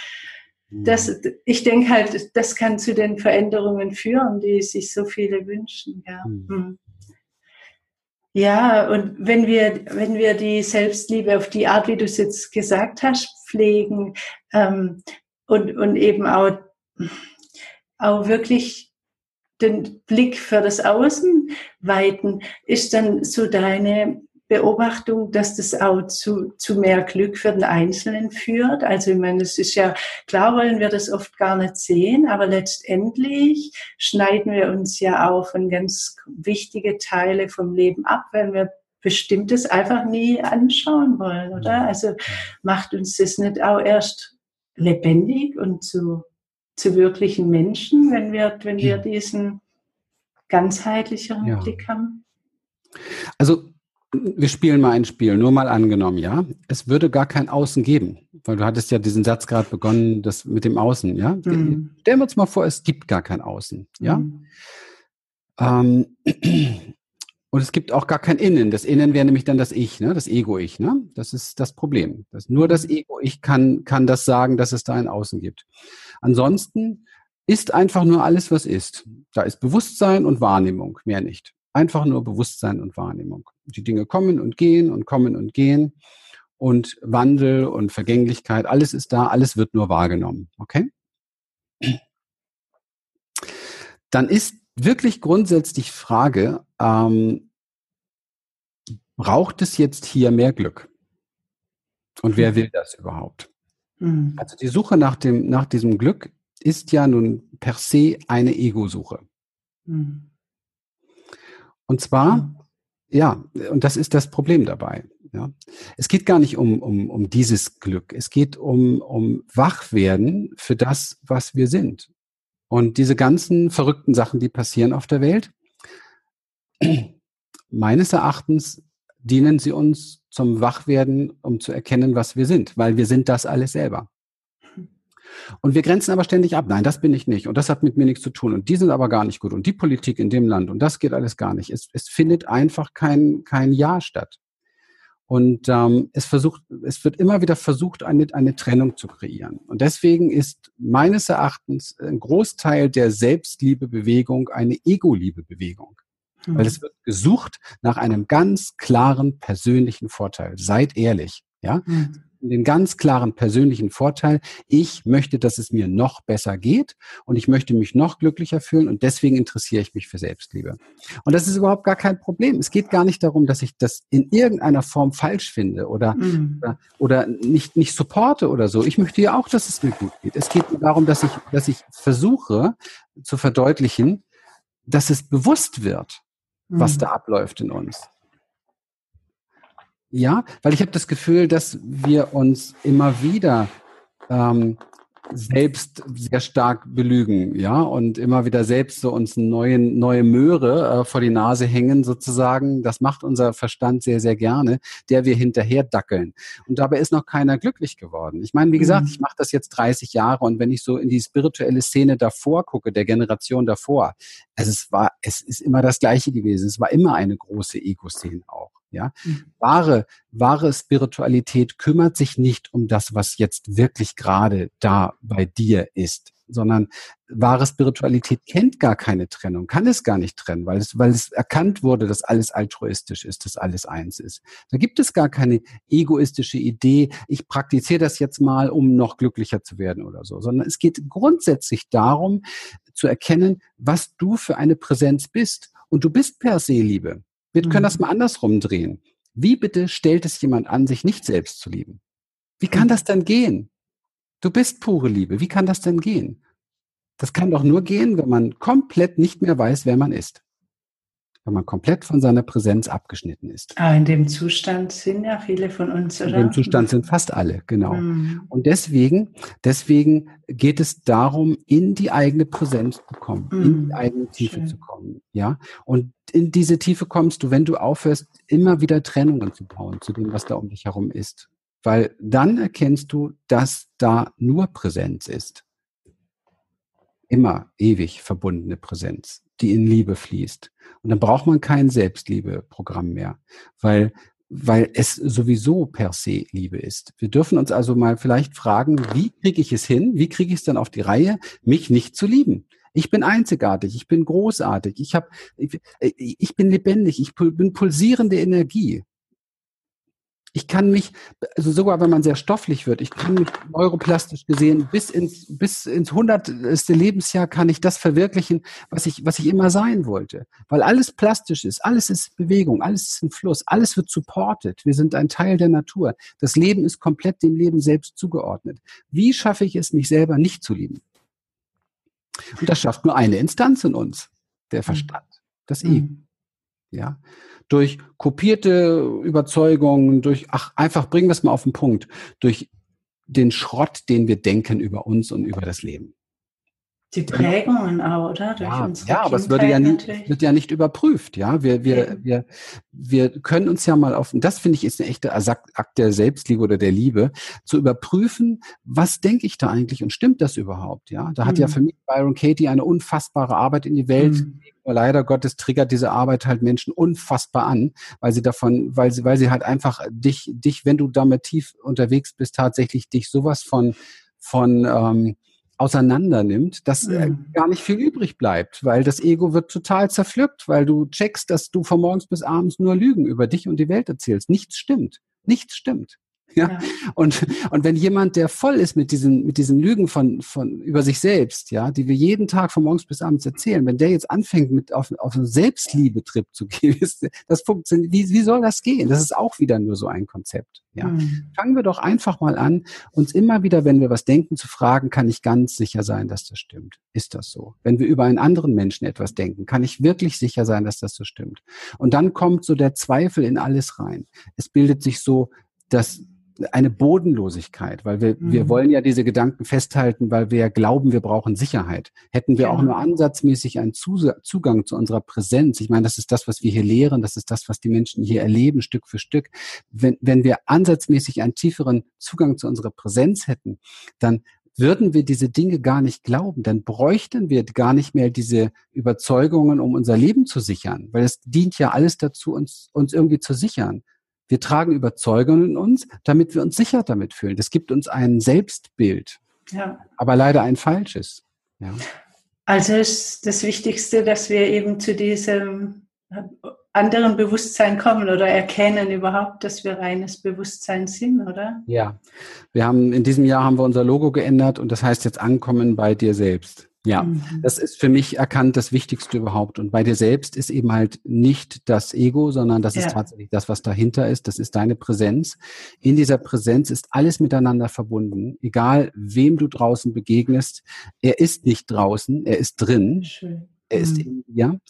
das, mhm. ich denke halt, das kann zu den Veränderungen führen, die sich so viele wünschen. Ja. Mhm. mhm. Ja, und wenn wir, wenn wir die Selbstliebe auf die Art, wie du es jetzt gesagt hast, pflegen ähm, und, und eben auch, auch wirklich den Blick für das Außen weiten, ist dann so deine Beobachtung, dass das auch zu, zu mehr Glück für den Einzelnen führt. Also ich meine, es ist ja, klar wollen wir das oft gar nicht sehen, aber letztendlich schneiden wir uns ja auch von ganz wichtige Teile vom Leben ab, wenn wir Bestimmtes einfach nie anschauen wollen, oder? Also macht uns das nicht auch erst lebendig und zu, zu wirklichen Menschen, wenn wir, wenn wir diesen ganzheitlicheren ja. Blick haben? Also wir spielen mal ein Spiel, nur mal angenommen, ja. Es würde gar kein Außen geben, weil du hattest ja diesen Satz gerade begonnen, das mit dem Außen, ja. Mhm. Stellen wir uns mal vor, es gibt gar kein Außen, ja. Mhm. Ähm, und es gibt auch gar kein Innen. Das Innen wäre nämlich dann das Ich, ne? das Ego-Ich. Ne? Das ist das Problem. Das, nur das Ego-Ich kann, kann das sagen, dass es da ein Außen gibt. Ansonsten ist einfach nur alles, was ist. Da ist Bewusstsein und Wahrnehmung, mehr nicht. Einfach nur Bewusstsein und Wahrnehmung. Die Dinge kommen und gehen und kommen und gehen und Wandel und Vergänglichkeit, alles ist da, alles wird nur wahrgenommen. Okay? Dann ist wirklich grundsätzlich Frage, ähm, braucht es jetzt hier mehr Glück? Und wer will das überhaupt? Mhm. Also die Suche nach, dem, nach diesem Glück ist ja nun per se eine Ego-Suche. Mhm. Und zwar, ja, und das ist das Problem dabei. Ja. Es geht gar nicht um, um, um dieses Glück. Es geht um, um Wachwerden für das, was wir sind. Und diese ganzen verrückten Sachen, die passieren auf der Welt, meines Erachtens dienen sie uns zum Wachwerden, um zu erkennen, was wir sind, weil wir sind das alles selber. Und wir grenzen aber ständig ab. Nein, das bin ich nicht. Und das hat mit mir nichts zu tun. Und die sind aber gar nicht gut. Und die Politik in dem Land. Und das geht alles gar nicht. Es, es findet einfach kein, kein Ja statt. Und ähm, es versucht, es wird immer wieder versucht, eine, eine Trennung zu kreieren. Und deswegen ist meines Erachtens ein Großteil der Selbstliebebewegung eine Ego-Liebe-Bewegung. Mhm. Weil es wird gesucht nach einem ganz klaren persönlichen Vorteil. Seid ehrlich. Ja, mhm den ganz klaren persönlichen Vorteil, ich möchte, dass es mir noch besser geht und ich möchte mich noch glücklicher fühlen und deswegen interessiere ich mich für Selbstliebe. Und das ist überhaupt gar kein Problem. Es geht gar nicht darum, dass ich das in irgendeiner Form falsch finde oder, mhm. oder, oder, nicht, nicht supporte oder so. Ich möchte ja auch, dass es mir gut geht. Es geht nur darum, dass ich, dass ich versuche zu verdeutlichen, dass es bewusst wird, was mhm. da abläuft in uns. Ja, weil ich habe das Gefühl, dass wir uns immer wieder ähm, selbst sehr stark belügen, ja, und immer wieder selbst so uns neue, neue Möhre äh, vor die Nase hängen, sozusagen. Das macht unser Verstand sehr, sehr gerne, der wir hinterher dackeln. Und dabei ist noch keiner glücklich geworden. Ich meine, wie gesagt, mhm. ich mache das jetzt 30 Jahre und wenn ich so in die spirituelle Szene davor gucke, der Generation davor, also es war, es ist immer das Gleiche gewesen. Es war immer eine große Ego-Szene auch. Ja, mhm. wahre, wahre Spiritualität kümmert sich nicht um das, was jetzt wirklich gerade da bei dir ist, sondern wahre Spiritualität kennt gar keine Trennung, kann es gar nicht trennen, weil es, weil es erkannt wurde, dass alles altruistisch ist, dass alles eins ist. Da gibt es gar keine egoistische Idee, ich praktiziere das jetzt mal, um noch glücklicher zu werden oder so, sondern es geht grundsätzlich darum, zu erkennen, was du für eine Präsenz bist. Und du bist per se Liebe. Wir können das mhm. mal andersrum drehen. Wie bitte stellt es jemand an, sich nicht selbst zu lieben? Wie kann das denn gehen? Du bist pure Liebe. Wie kann das denn gehen? Das kann doch nur gehen, wenn man komplett nicht mehr weiß, wer man ist wenn man komplett von seiner Präsenz abgeschnitten ist. Ah, in dem Zustand sind ja viele von uns, oder? In dem Zustand sind fast alle, genau. Mhm. Und deswegen, deswegen geht es darum, in die eigene Präsenz zu kommen, mhm. in die eigene Tiefe Schön. zu kommen, ja. Und in diese Tiefe kommst du, wenn du aufhörst, immer wieder Trennungen zu bauen zu dem, was da um dich herum ist. Weil dann erkennst du, dass da nur Präsenz ist. Immer ewig verbundene Präsenz die in Liebe fließt. Und dann braucht man kein Selbstliebeprogramm mehr, weil weil es sowieso per se Liebe ist. Wir dürfen uns also mal vielleicht fragen, wie kriege ich es hin, wie kriege ich es dann auf die Reihe, mich nicht zu lieben? Ich bin einzigartig, ich bin großartig, ich, hab, ich, ich bin lebendig, ich bin pulsierende Energie. Ich kann mich, also sogar wenn man sehr stofflich wird, ich kann mich neuroplastisch gesehen bis ins, bis ins hundertste Lebensjahr kann ich das verwirklichen, was ich, was ich immer sein wollte. Weil alles plastisch ist, alles ist Bewegung, alles ist ein Fluss, alles wird supported. Wir sind ein Teil der Natur. Das Leben ist komplett dem Leben selbst zugeordnet. Wie schaffe ich es, mich selber nicht zu lieben? Und das schafft nur eine Instanz in uns, der mhm. Verstand, das Ich. Mhm. Ja, durch kopierte Überzeugungen, durch, ach, einfach bringen wir es mal auf den Punkt, durch den Schrott, den wir denken über uns und über das Leben. Die Prägungen auch, oder? Durch ja, ja aber es würde ja nicht, wird ja nicht überprüft, ja. Wir, wir, wir, wir können uns ja mal auf, und das finde ich ist eine echte Akt der Selbstliebe oder der Liebe, zu überprüfen, was denke ich da eigentlich und stimmt das überhaupt, ja. Da hat mhm. ja für mich Byron Katie eine unfassbare Arbeit in die Welt mhm. leider Gottes triggert diese Arbeit halt Menschen unfassbar an, weil sie davon, weil sie, weil sie halt einfach dich, dich, wenn du damit tief unterwegs bist, tatsächlich dich sowas von, von, ähm, auseinander nimmt, dass mhm. gar nicht viel übrig bleibt, weil das Ego wird total zerpflückt, weil du checkst, dass du von morgens bis abends nur Lügen über dich und die Welt erzählst. Nichts stimmt. Nichts stimmt. Ja? ja? Und, und wenn jemand, der voll ist mit diesen, mit diesen Lügen von, von, über sich selbst, ja, die wir jeden Tag von morgens bis abends erzählen, wenn der jetzt anfängt, mit auf, auf einen Selbstliebe-Trip zu gehen, das funktioniert, wie, wie soll das gehen? Das ist auch wieder nur so ein Konzept. Ja. Mhm. Fangen wir doch einfach mal an, uns immer wieder, wenn wir was denken, zu fragen, kann ich ganz sicher sein, dass das stimmt? Ist das so? Wenn wir über einen anderen Menschen etwas denken, kann ich wirklich sicher sein, dass das so stimmt? Und dann kommt so der Zweifel in alles rein. Es bildet sich so das, eine Bodenlosigkeit, weil wir, mhm. wir wollen ja diese Gedanken festhalten, weil wir ja glauben, wir brauchen Sicherheit. Hätten wir ja. auch genau. nur ansatzmäßig einen Zugang zu unserer Präsenz, ich meine, das ist das, was wir hier lehren, das ist das, was die Menschen hier erleben, Stück für Stück. Wenn, wenn wir ansatzmäßig einen tieferen Zugang zu unserer Präsenz hätten, dann würden wir diese Dinge gar nicht glauben, dann bräuchten wir gar nicht mehr diese Überzeugungen, um unser Leben zu sichern, weil es dient ja alles dazu, uns, uns irgendwie zu sichern. Wir tragen Überzeugungen in uns, damit wir uns sicher damit fühlen. Das gibt uns ein Selbstbild, ja. aber leider ein falsches. Ja. Also ist das Wichtigste, dass wir eben zu diesem anderen Bewusstsein kommen oder erkennen überhaupt, dass wir reines Bewusstsein sind, oder? Ja, wir haben in diesem Jahr haben wir unser Logo geändert und das heißt jetzt ankommen bei dir selbst. Ja, mhm. das ist für mich erkannt das Wichtigste überhaupt. Und bei dir selbst ist eben halt nicht das Ego, sondern das ja. ist tatsächlich das, was dahinter ist. Das ist deine Präsenz. In dieser Präsenz ist alles miteinander verbunden. Egal, wem du draußen begegnest, er ist nicht draußen, er ist drin. Schön. Er ist mhm. in dir.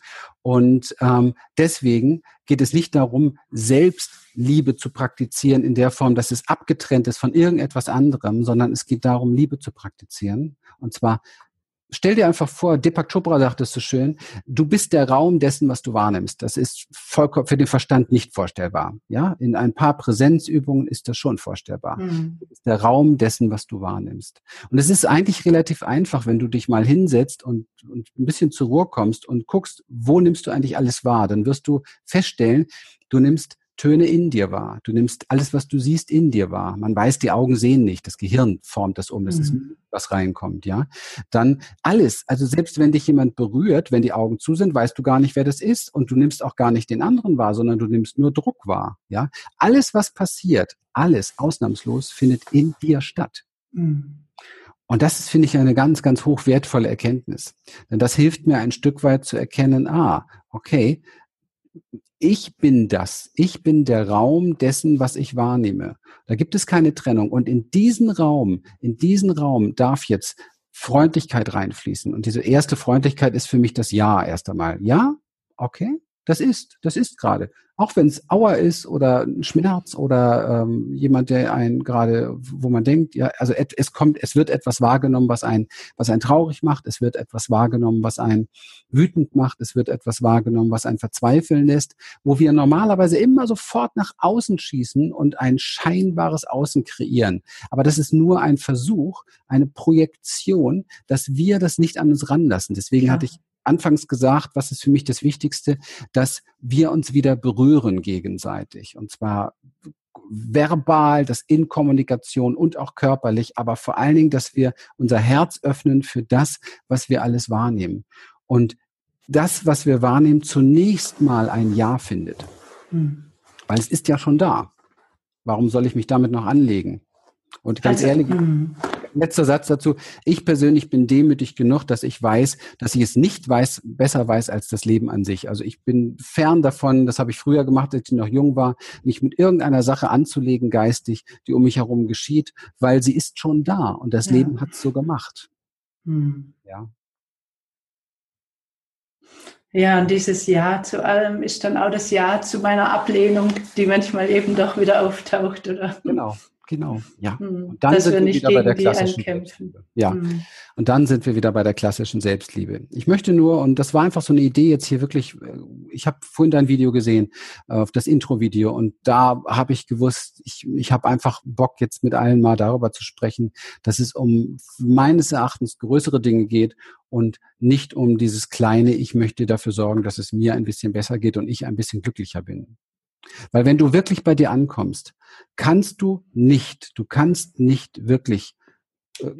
Und ähm, deswegen geht es nicht darum, Selbstliebe zu praktizieren in der Form, dass es abgetrennt ist von irgendetwas anderem, sondern es geht darum, Liebe zu praktizieren. Und zwar stell dir einfach vor, Deepak Chopra sagt es so schön, du bist der Raum dessen, was du wahrnimmst. Das ist vollkommen für den Verstand nicht vorstellbar. Ja, in ein paar Präsenzübungen ist das schon vorstellbar. Mhm. Der Raum dessen, was du wahrnimmst. Und es ist eigentlich relativ einfach, wenn du dich mal hinsetzt und, und ein bisschen zur Ruhe kommst und guckst, wo nimmst du eigentlich alles wahr? Dann wirst du feststellen, du nimmst Töne in dir wahr. Du nimmst alles, was du siehst, in dir wahr. Man weiß, die Augen sehen nicht. Das Gehirn formt das um. Das mhm. ist was reinkommt, ja. Dann alles. Also selbst wenn dich jemand berührt, wenn die Augen zu sind, weißt du gar nicht, wer das ist. Und du nimmst auch gar nicht den anderen wahr, sondern du nimmst nur Druck wahr, ja. Alles, was passiert, alles ausnahmslos findet in dir statt. Mhm. Und das ist, finde ich, eine ganz, ganz hochwertvolle Erkenntnis. Denn das hilft mir ein Stück weit zu erkennen, ah, okay, ich bin das. Ich bin der Raum dessen, was ich wahrnehme. Da gibt es keine Trennung. Und in diesen Raum, in diesen Raum darf jetzt Freundlichkeit reinfließen. Und diese erste Freundlichkeit ist für mich das Ja erst einmal. Ja, okay, das ist, das ist gerade. Auch wenn es Auer ist oder ein Schmerz oder ähm, jemand, der einen gerade, wo man denkt, ja, also et, es kommt, es wird etwas wahrgenommen, was einen, was einen traurig macht, es wird etwas wahrgenommen, was einen wütend macht, es wird etwas wahrgenommen, was einen verzweifeln lässt, wo wir normalerweise immer sofort nach außen schießen und ein scheinbares Außen kreieren. Aber das ist nur ein Versuch, eine Projektion, dass wir das nicht an uns ranlassen. Deswegen ja. hatte ich anfangs gesagt, was ist für mich das Wichtigste, dass wir uns wieder berühren gegenseitig. Und zwar verbal, das in Kommunikation und auch körperlich, aber vor allen Dingen, dass wir unser Herz öffnen für das, was wir alles wahrnehmen. Und das, was wir wahrnehmen, zunächst mal ein Ja findet. Mhm. Weil es ist ja schon da. Warum soll ich mich damit noch anlegen? Und ganz also, ehrlich, mh. Letzter Satz dazu. Ich persönlich bin demütig genug, dass ich weiß, dass ich es nicht weiß, besser weiß als das Leben an sich. Also ich bin fern davon, das habe ich früher gemacht, als ich noch jung war, mich mit irgendeiner Sache anzulegen, geistig, die um mich herum geschieht, weil sie ist schon da und das ja. Leben hat es so gemacht. Hm. Ja. Ja, und dieses Ja zu allem ist dann auch das Ja zu meiner Ablehnung, die manchmal eben doch wieder auftaucht, oder? Genau, Genau, ja. Hm, und dann sind wir, wir wieder bei der klassischen Selbstliebe. Ja. Hm. Und dann sind wir wieder bei der klassischen Selbstliebe. Ich möchte nur, und das war einfach so eine Idee jetzt hier wirklich, äh, ich habe vorhin dein Video gesehen, auf das Intro-Video, und da habe ich gewusst, ich, ich habe einfach Bock, jetzt mit allen mal darüber zu sprechen, dass es um meines Erachtens größere Dinge geht und nicht um dieses kleine, ich möchte dafür sorgen, dass es mir ein bisschen besser geht und ich ein bisschen glücklicher bin. Weil wenn du wirklich bei dir ankommst, kannst du nicht, du kannst nicht wirklich äh,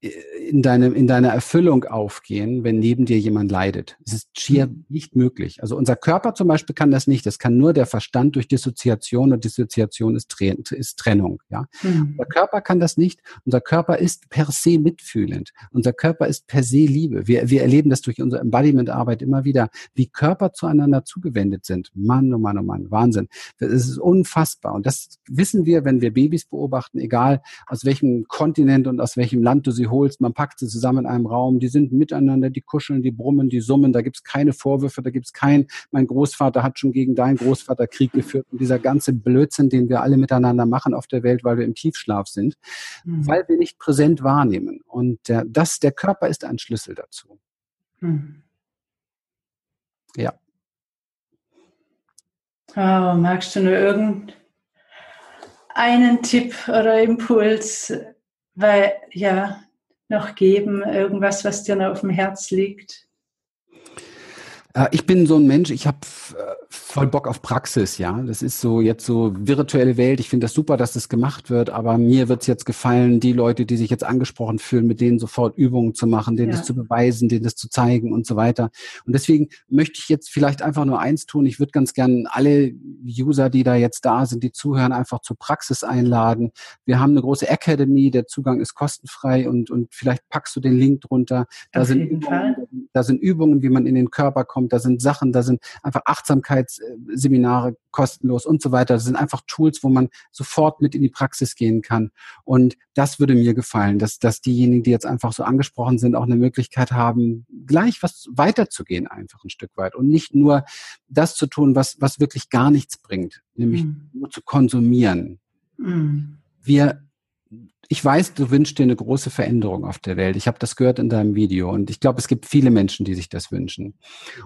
in, deinem, in deiner Erfüllung aufgehen, wenn neben dir jemand leidet. Es ist schier mhm. nicht möglich. Also unser Körper zum Beispiel kann das nicht. Das kann nur der Verstand durch Dissoziation und Dissoziation ist, ist Trennung. Ja? Mhm. Unser Körper kann das nicht. Unser Körper ist per se mitfühlend. Unser Körper ist per se Liebe. Wir, wir erleben das durch unsere Embodiment-Arbeit immer wieder, wie Körper zueinander zugewendet sind. Mann, oh Mann, oh Mann, Wahnsinn. Das ist unfassbar. Und das wissen wir, wenn wir Babys beobachten, egal aus welchem Kontinent und aus welchem Land du sie holst, man packt sie zusammen in einem Raum, die sind miteinander, die kuscheln, die brummen, die summen, da gibt's keine Vorwürfe, da gibt's kein, mein Großvater hat schon gegen deinen Großvater Krieg geführt und dieser ganze Blödsinn, den wir alle miteinander machen auf der Welt, weil wir im Tiefschlaf sind, mhm. weil wir nicht präsent wahrnehmen. Und der, das, der Körper ist ein Schlüssel dazu. Mhm. Ja. Oh, magst du nur irgendeinen Tipp oder Impuls, weil, ja, noch geben, irgendwas, was dir noch auf dem Herz liegt? Äh, ich bin so ein Mensch, ich habe äh, voll Bock auf Praxis, ja. Das ist so jetzt so virtuelle Welt. Ich finde das super, dass das gemacht wird, aber mir wird es jetzt gefallen, die Leute, die sich jetzt angesprochen fühlen, mit denen sofort Übungen zu machen, denen ja. das zu beweisen, denen das zu zeigen und so weiter. Und deswegen möchte ich jetzt vielleicht einfach nur eins tun. Ich würde ganz gern alle User, die da jetzt da sind, die zuhören, einfach zur Praxis einladen. Wir haben eine große Academy, der Zugang ist kostenfrei und, und vielleicht packst du den Link drunter. Da sind, Übungen, da sind Übungen, wie man in den Körper kommt, da sind Sachen, da sind einfach Achtsamkeitsseminare kostenlos und so weiter. Das sind einfach Tools, wo man sofort mit in die Praxis gehen kann. Und das würde mir gefallen, dass, dass diejenigen, die jetzt einfach so angesprochen sind, auch eine Möglichkeit haben, gleich was weiterzugehen, einfach ein Stück weit und nicht nur das zu tun, was, was wirklich gar nichts bringt, nämlich mhm. nur zu konsumieren. Mhm. Wir ich weiß, du wünschst dir eine große Veränderung auf der Welt. Ich habe das gehört in deinem Video und ich glaube, es gibt viele Menschen, die sich das wünschen.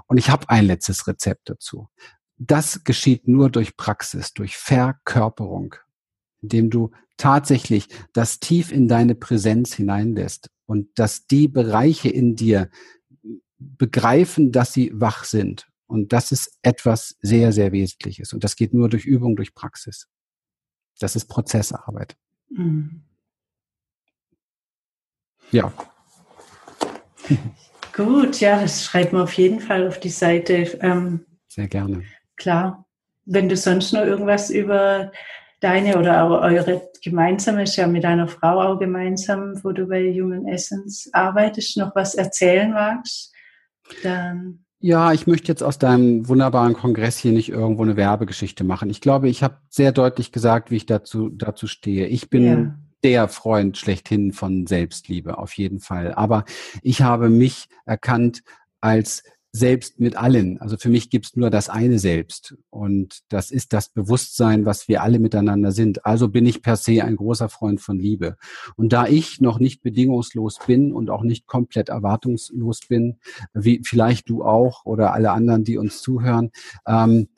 Und ich habe ein letztes Rezept dazu. Das geschieht nur durch Praxis, durch Verkörperung, indem du tatsächlich das tief in deine Präsenz hineinlässt und dass die Bereiche in dir begreifen, dass sie wach sind. Und das ist etwas sehr, sehr Wesentliches. Und das geht nur durch Übung, durch Praxis. Das ist Prozessarbeit. Mhm. Ja. Gut, ja, das schreibt man auf jeden Fall auf die Seite. Ähm, Sehr gerne. Klar. Wenn du sonst noch irgendwas über deine oder auch eure gemeinsame, ist ja mit deiner Frau auch gemeinsam, wo du bei Human Essence arbeitest, noch was erzählen magst, dann. Ja, ich möchte jetzt aus deinem wunderbaren Kongress hier nicht irgendwo eine Werbegeschichte machen. Ich glaube, ich habe sehr deutlich gesagt, wie ich dazu, dazu stehe. Ich bin ja der Freund schlechthin von Selbstliebe, auf jeden Fall. Aber ich habe mich erkannt als selbst mit allen. Also für mich gibt's nur das eine Selbst. Und das ist das Bewusstsein, was wir alle miteinander sind. Also bin ich per se ein großer Freund von Liebe. Und da ich noch nicht bedingungslos bin und auch nicht komplett erwartungslos bin, wie vielleicht du auch oder alle anderen, die uns zuhören, ähm,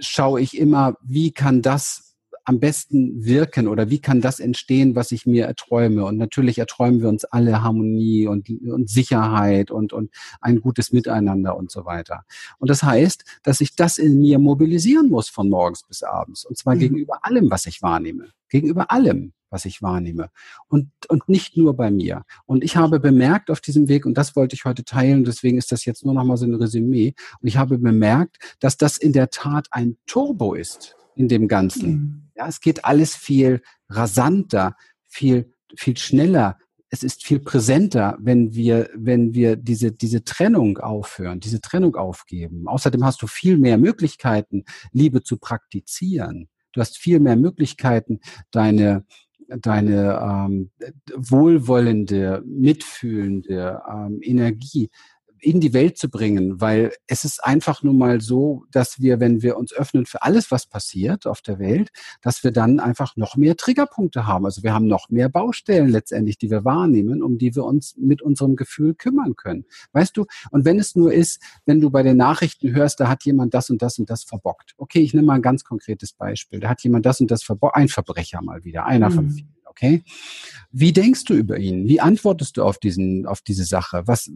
schaue ich immer, wie kann das am besten wirken oder wie kann das entstehen, was ich mir erträume? Und natürlich erträumen wir uns alle Harmonie und, und Sicherheit und, und ein gutes Miteinander und so weiter. Und das heißt, dass ich das in mir mobilisieren muss von morgens bis abends. Und zwar mhm. gegenüber allem, was ich wahrnehme. Gegenüber allem was ich wahrnehme. Und, und nicht nur bei mir. Und ich habe bemerkt auf diesem Weg, und das wollte ich heute teilen, deswegen ist das jetzt nur noch mal so ein Resümee, und ich habe bemerkt, dass das in der Tat ein Turbo ist in dem Ganzen. Mhm. Ja, es geht alles viel rasanter, viel, viel schneller. Es ist viel präsenter, wenn wir, wenn wir diese, diese Trennung aufhören, diese Trennung aufgeben. Außerdem hast du viel mehr Möglichkeiten, Liebe zu praktizieren. Du hast viel mehr Möglichkeiten, deine, deine ähm, wohlwollende, mitfühlende ähm, Energie in die Welt zu bringen, weil es ist einfach nun mal so, dass wir, wenn wir uns öffnen für alles, was passiert auf der Welt, dass wir dann einfach noch mehr Triggerpunkte haben. Also wir haben noch mehr Baustellen letztendlich, die wir wahrnehmen, um die wir uns mit unserem Gefühl kümmern können. Weißt du? Und wenn es nur ist, wenn du bei den Nachrichten hörst, da hat jemand das und das und das verbockt. Okay, ich nehme mal ein ganz konkretes Beispiel. Da hat jemand das und das verbockt. Ein Verbrecher mal wieder, einer mhm. von vielen. Okay. Wie denkst du über ihn? Wie antwortest du auf diesen, auf diese Sache? Was,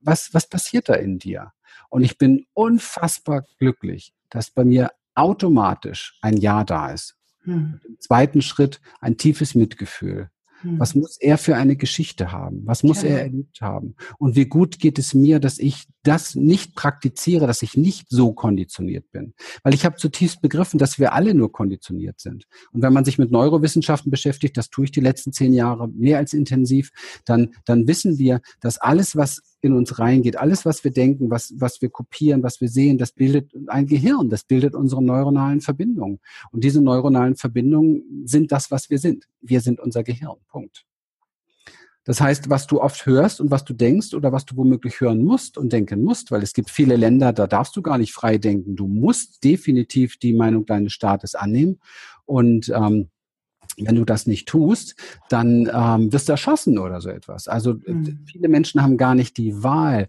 was, was passiert da in dir? Und ich bin unfassbar glücklich, dass bei mir automatisch ein Ja da ist. Hm. Im zweiten Schritt ein tiefes Mitgefühl. Hm. Was muss er für eine Geschichte haben? Was muss ja. er erlebt haben? Und wie gut geht es mir, dass ich das nicht praktiziere, dass ich nicht so konditioniert bin? Weil ich habe zutiefst begriffen, dass wir alle nur konditioniert sind. Und wenn man sich mit Neurowissenschaften beschäftigt, das tue ich die letzten zehn Jahre mehr als intensiv, dann, dann wissen wir, dass alles, was in uns reingeht. Alles, was wir denken, was, was wir kopieren, was wir sehen, das bildet ein Gehirn, das bildet unsere neuronalen Verbindungen. Und diese neuronalen Verbindungen sind das, was wir sind. Wir sind unser Gehirn. Punkt. Das heißt, was du oft hörst und was du denkst oder was du womöglich hören musst und denken musst, weil es gibt viele Länder, da darfst du gar nicht frei denken. Du musst definitiv die Meinung deines Staates annehmen. Und ähm, wenn du das nicht tust, dann ähm, wirst du erschossen oder so etwas. Also mhm. viele Menschen haben gar nicht die Wahl,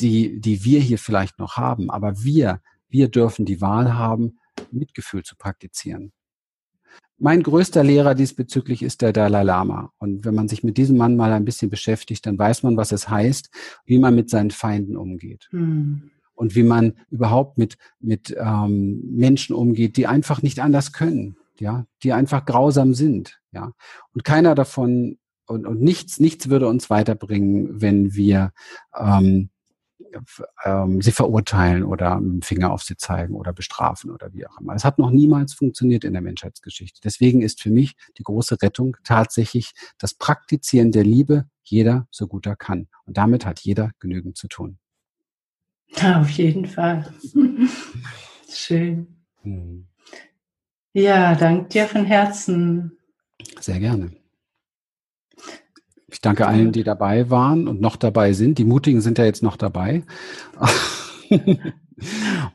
die, die wir hier vielleicht noch haben. Aber wir, wir dürfen die Wahl haben, Mitgefühl zu praktizieren. Mein größter Lehrer diesbezüglich ist der Dalai Lama. Und wenn man sich mit diesem Mann mal ein bisschen beschäftigt, dann weiß man, was es heißt, wie man mit seinen Feinden umgeht. Mhm. Und wie man überhaupt mit, mit ähm, Menschen umgeht, die einfach nicht anders können ja, die einfach grausam sind, ja. Und keiner davon und, und nichts, nichts würde uns weiterbringen, wenn wir ähm, ähm, sie verurteilen oder mit dem Finger auf sie zeigen oder bestrafen oder wie auch immer. Es hat noch niemals funktioniert in der Menschheitsgeschichte. Deswegen ist für mich die große Rettung tatsächlich das Praktizieren der Liebe, jeder so gut er kann. Und damit hat jeder genügend zu tun. Auf jeden Fall. Schön. Hm. Ja, danke dir von Herzen. Sehr gerne. Ich danke allen, die dabei waren und noch dabei sind. Die Mutigen sind ja jetzt noch dabei.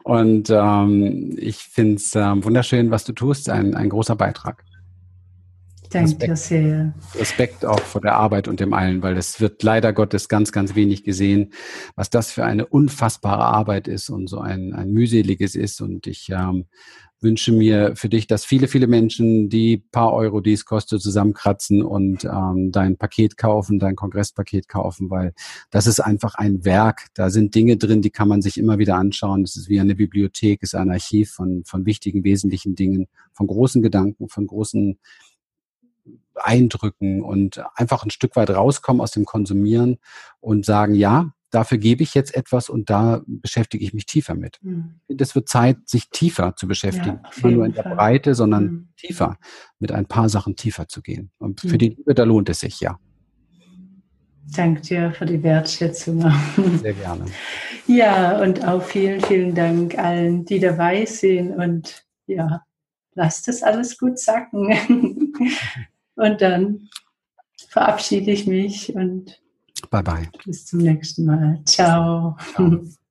und ähm, ich finde es ähm, wunderschön, was du tust. Ein, ein großer Beitrag. Danke dir sehr. Respekt auch vor der Arbeit und dem allen, weil es wird leider Gottes ganz, ganz wenig gesehen, was das für eine unfassbare Arbeit ist und so ein, ein mühseliges ist. Und ich ähm, wünsche mir für dich, dass viele, viele Menschen die paar Euro, die es kostet, zusammenkratzen und ähm, dein Paket kaufen, dein Kongresspaket kaufen, weil das ist einfach ein Werk. Da sind Dinge drin, die kann man sich immer wieder anschauen. Das ist wie eine Bibliothek, ist ein Archiv von, von wichtigen, wesentlichen Dingen, von großen Gedanken, von großen Eindrücken und einfach ein Stück weit rauskommen aus dem Konsumieren und sagen, ja, dafür gebe ich jetzt etwas und da beschäftige ich mich tiefer mit. Mhm. Das wird Zeit, sich tiefer zu beschäftigen. Ja, Nicht nur in der Fall. Breite, sondern mhm. tiefer, mit ein paar Sachen tiefer zu gehen. Und für mhm. die Liebe, da lohnt es sich, ja. Danke dir für die Wertschätzung. Sehr gerne. Ja, und auch vielen, vielen Dank allen, die dabei sind. Und ja, lasst es alles gut sacken. und dann verabschiede ich mich und Bye bye. Bis zum nächsten Mal. Ciao. Ciao.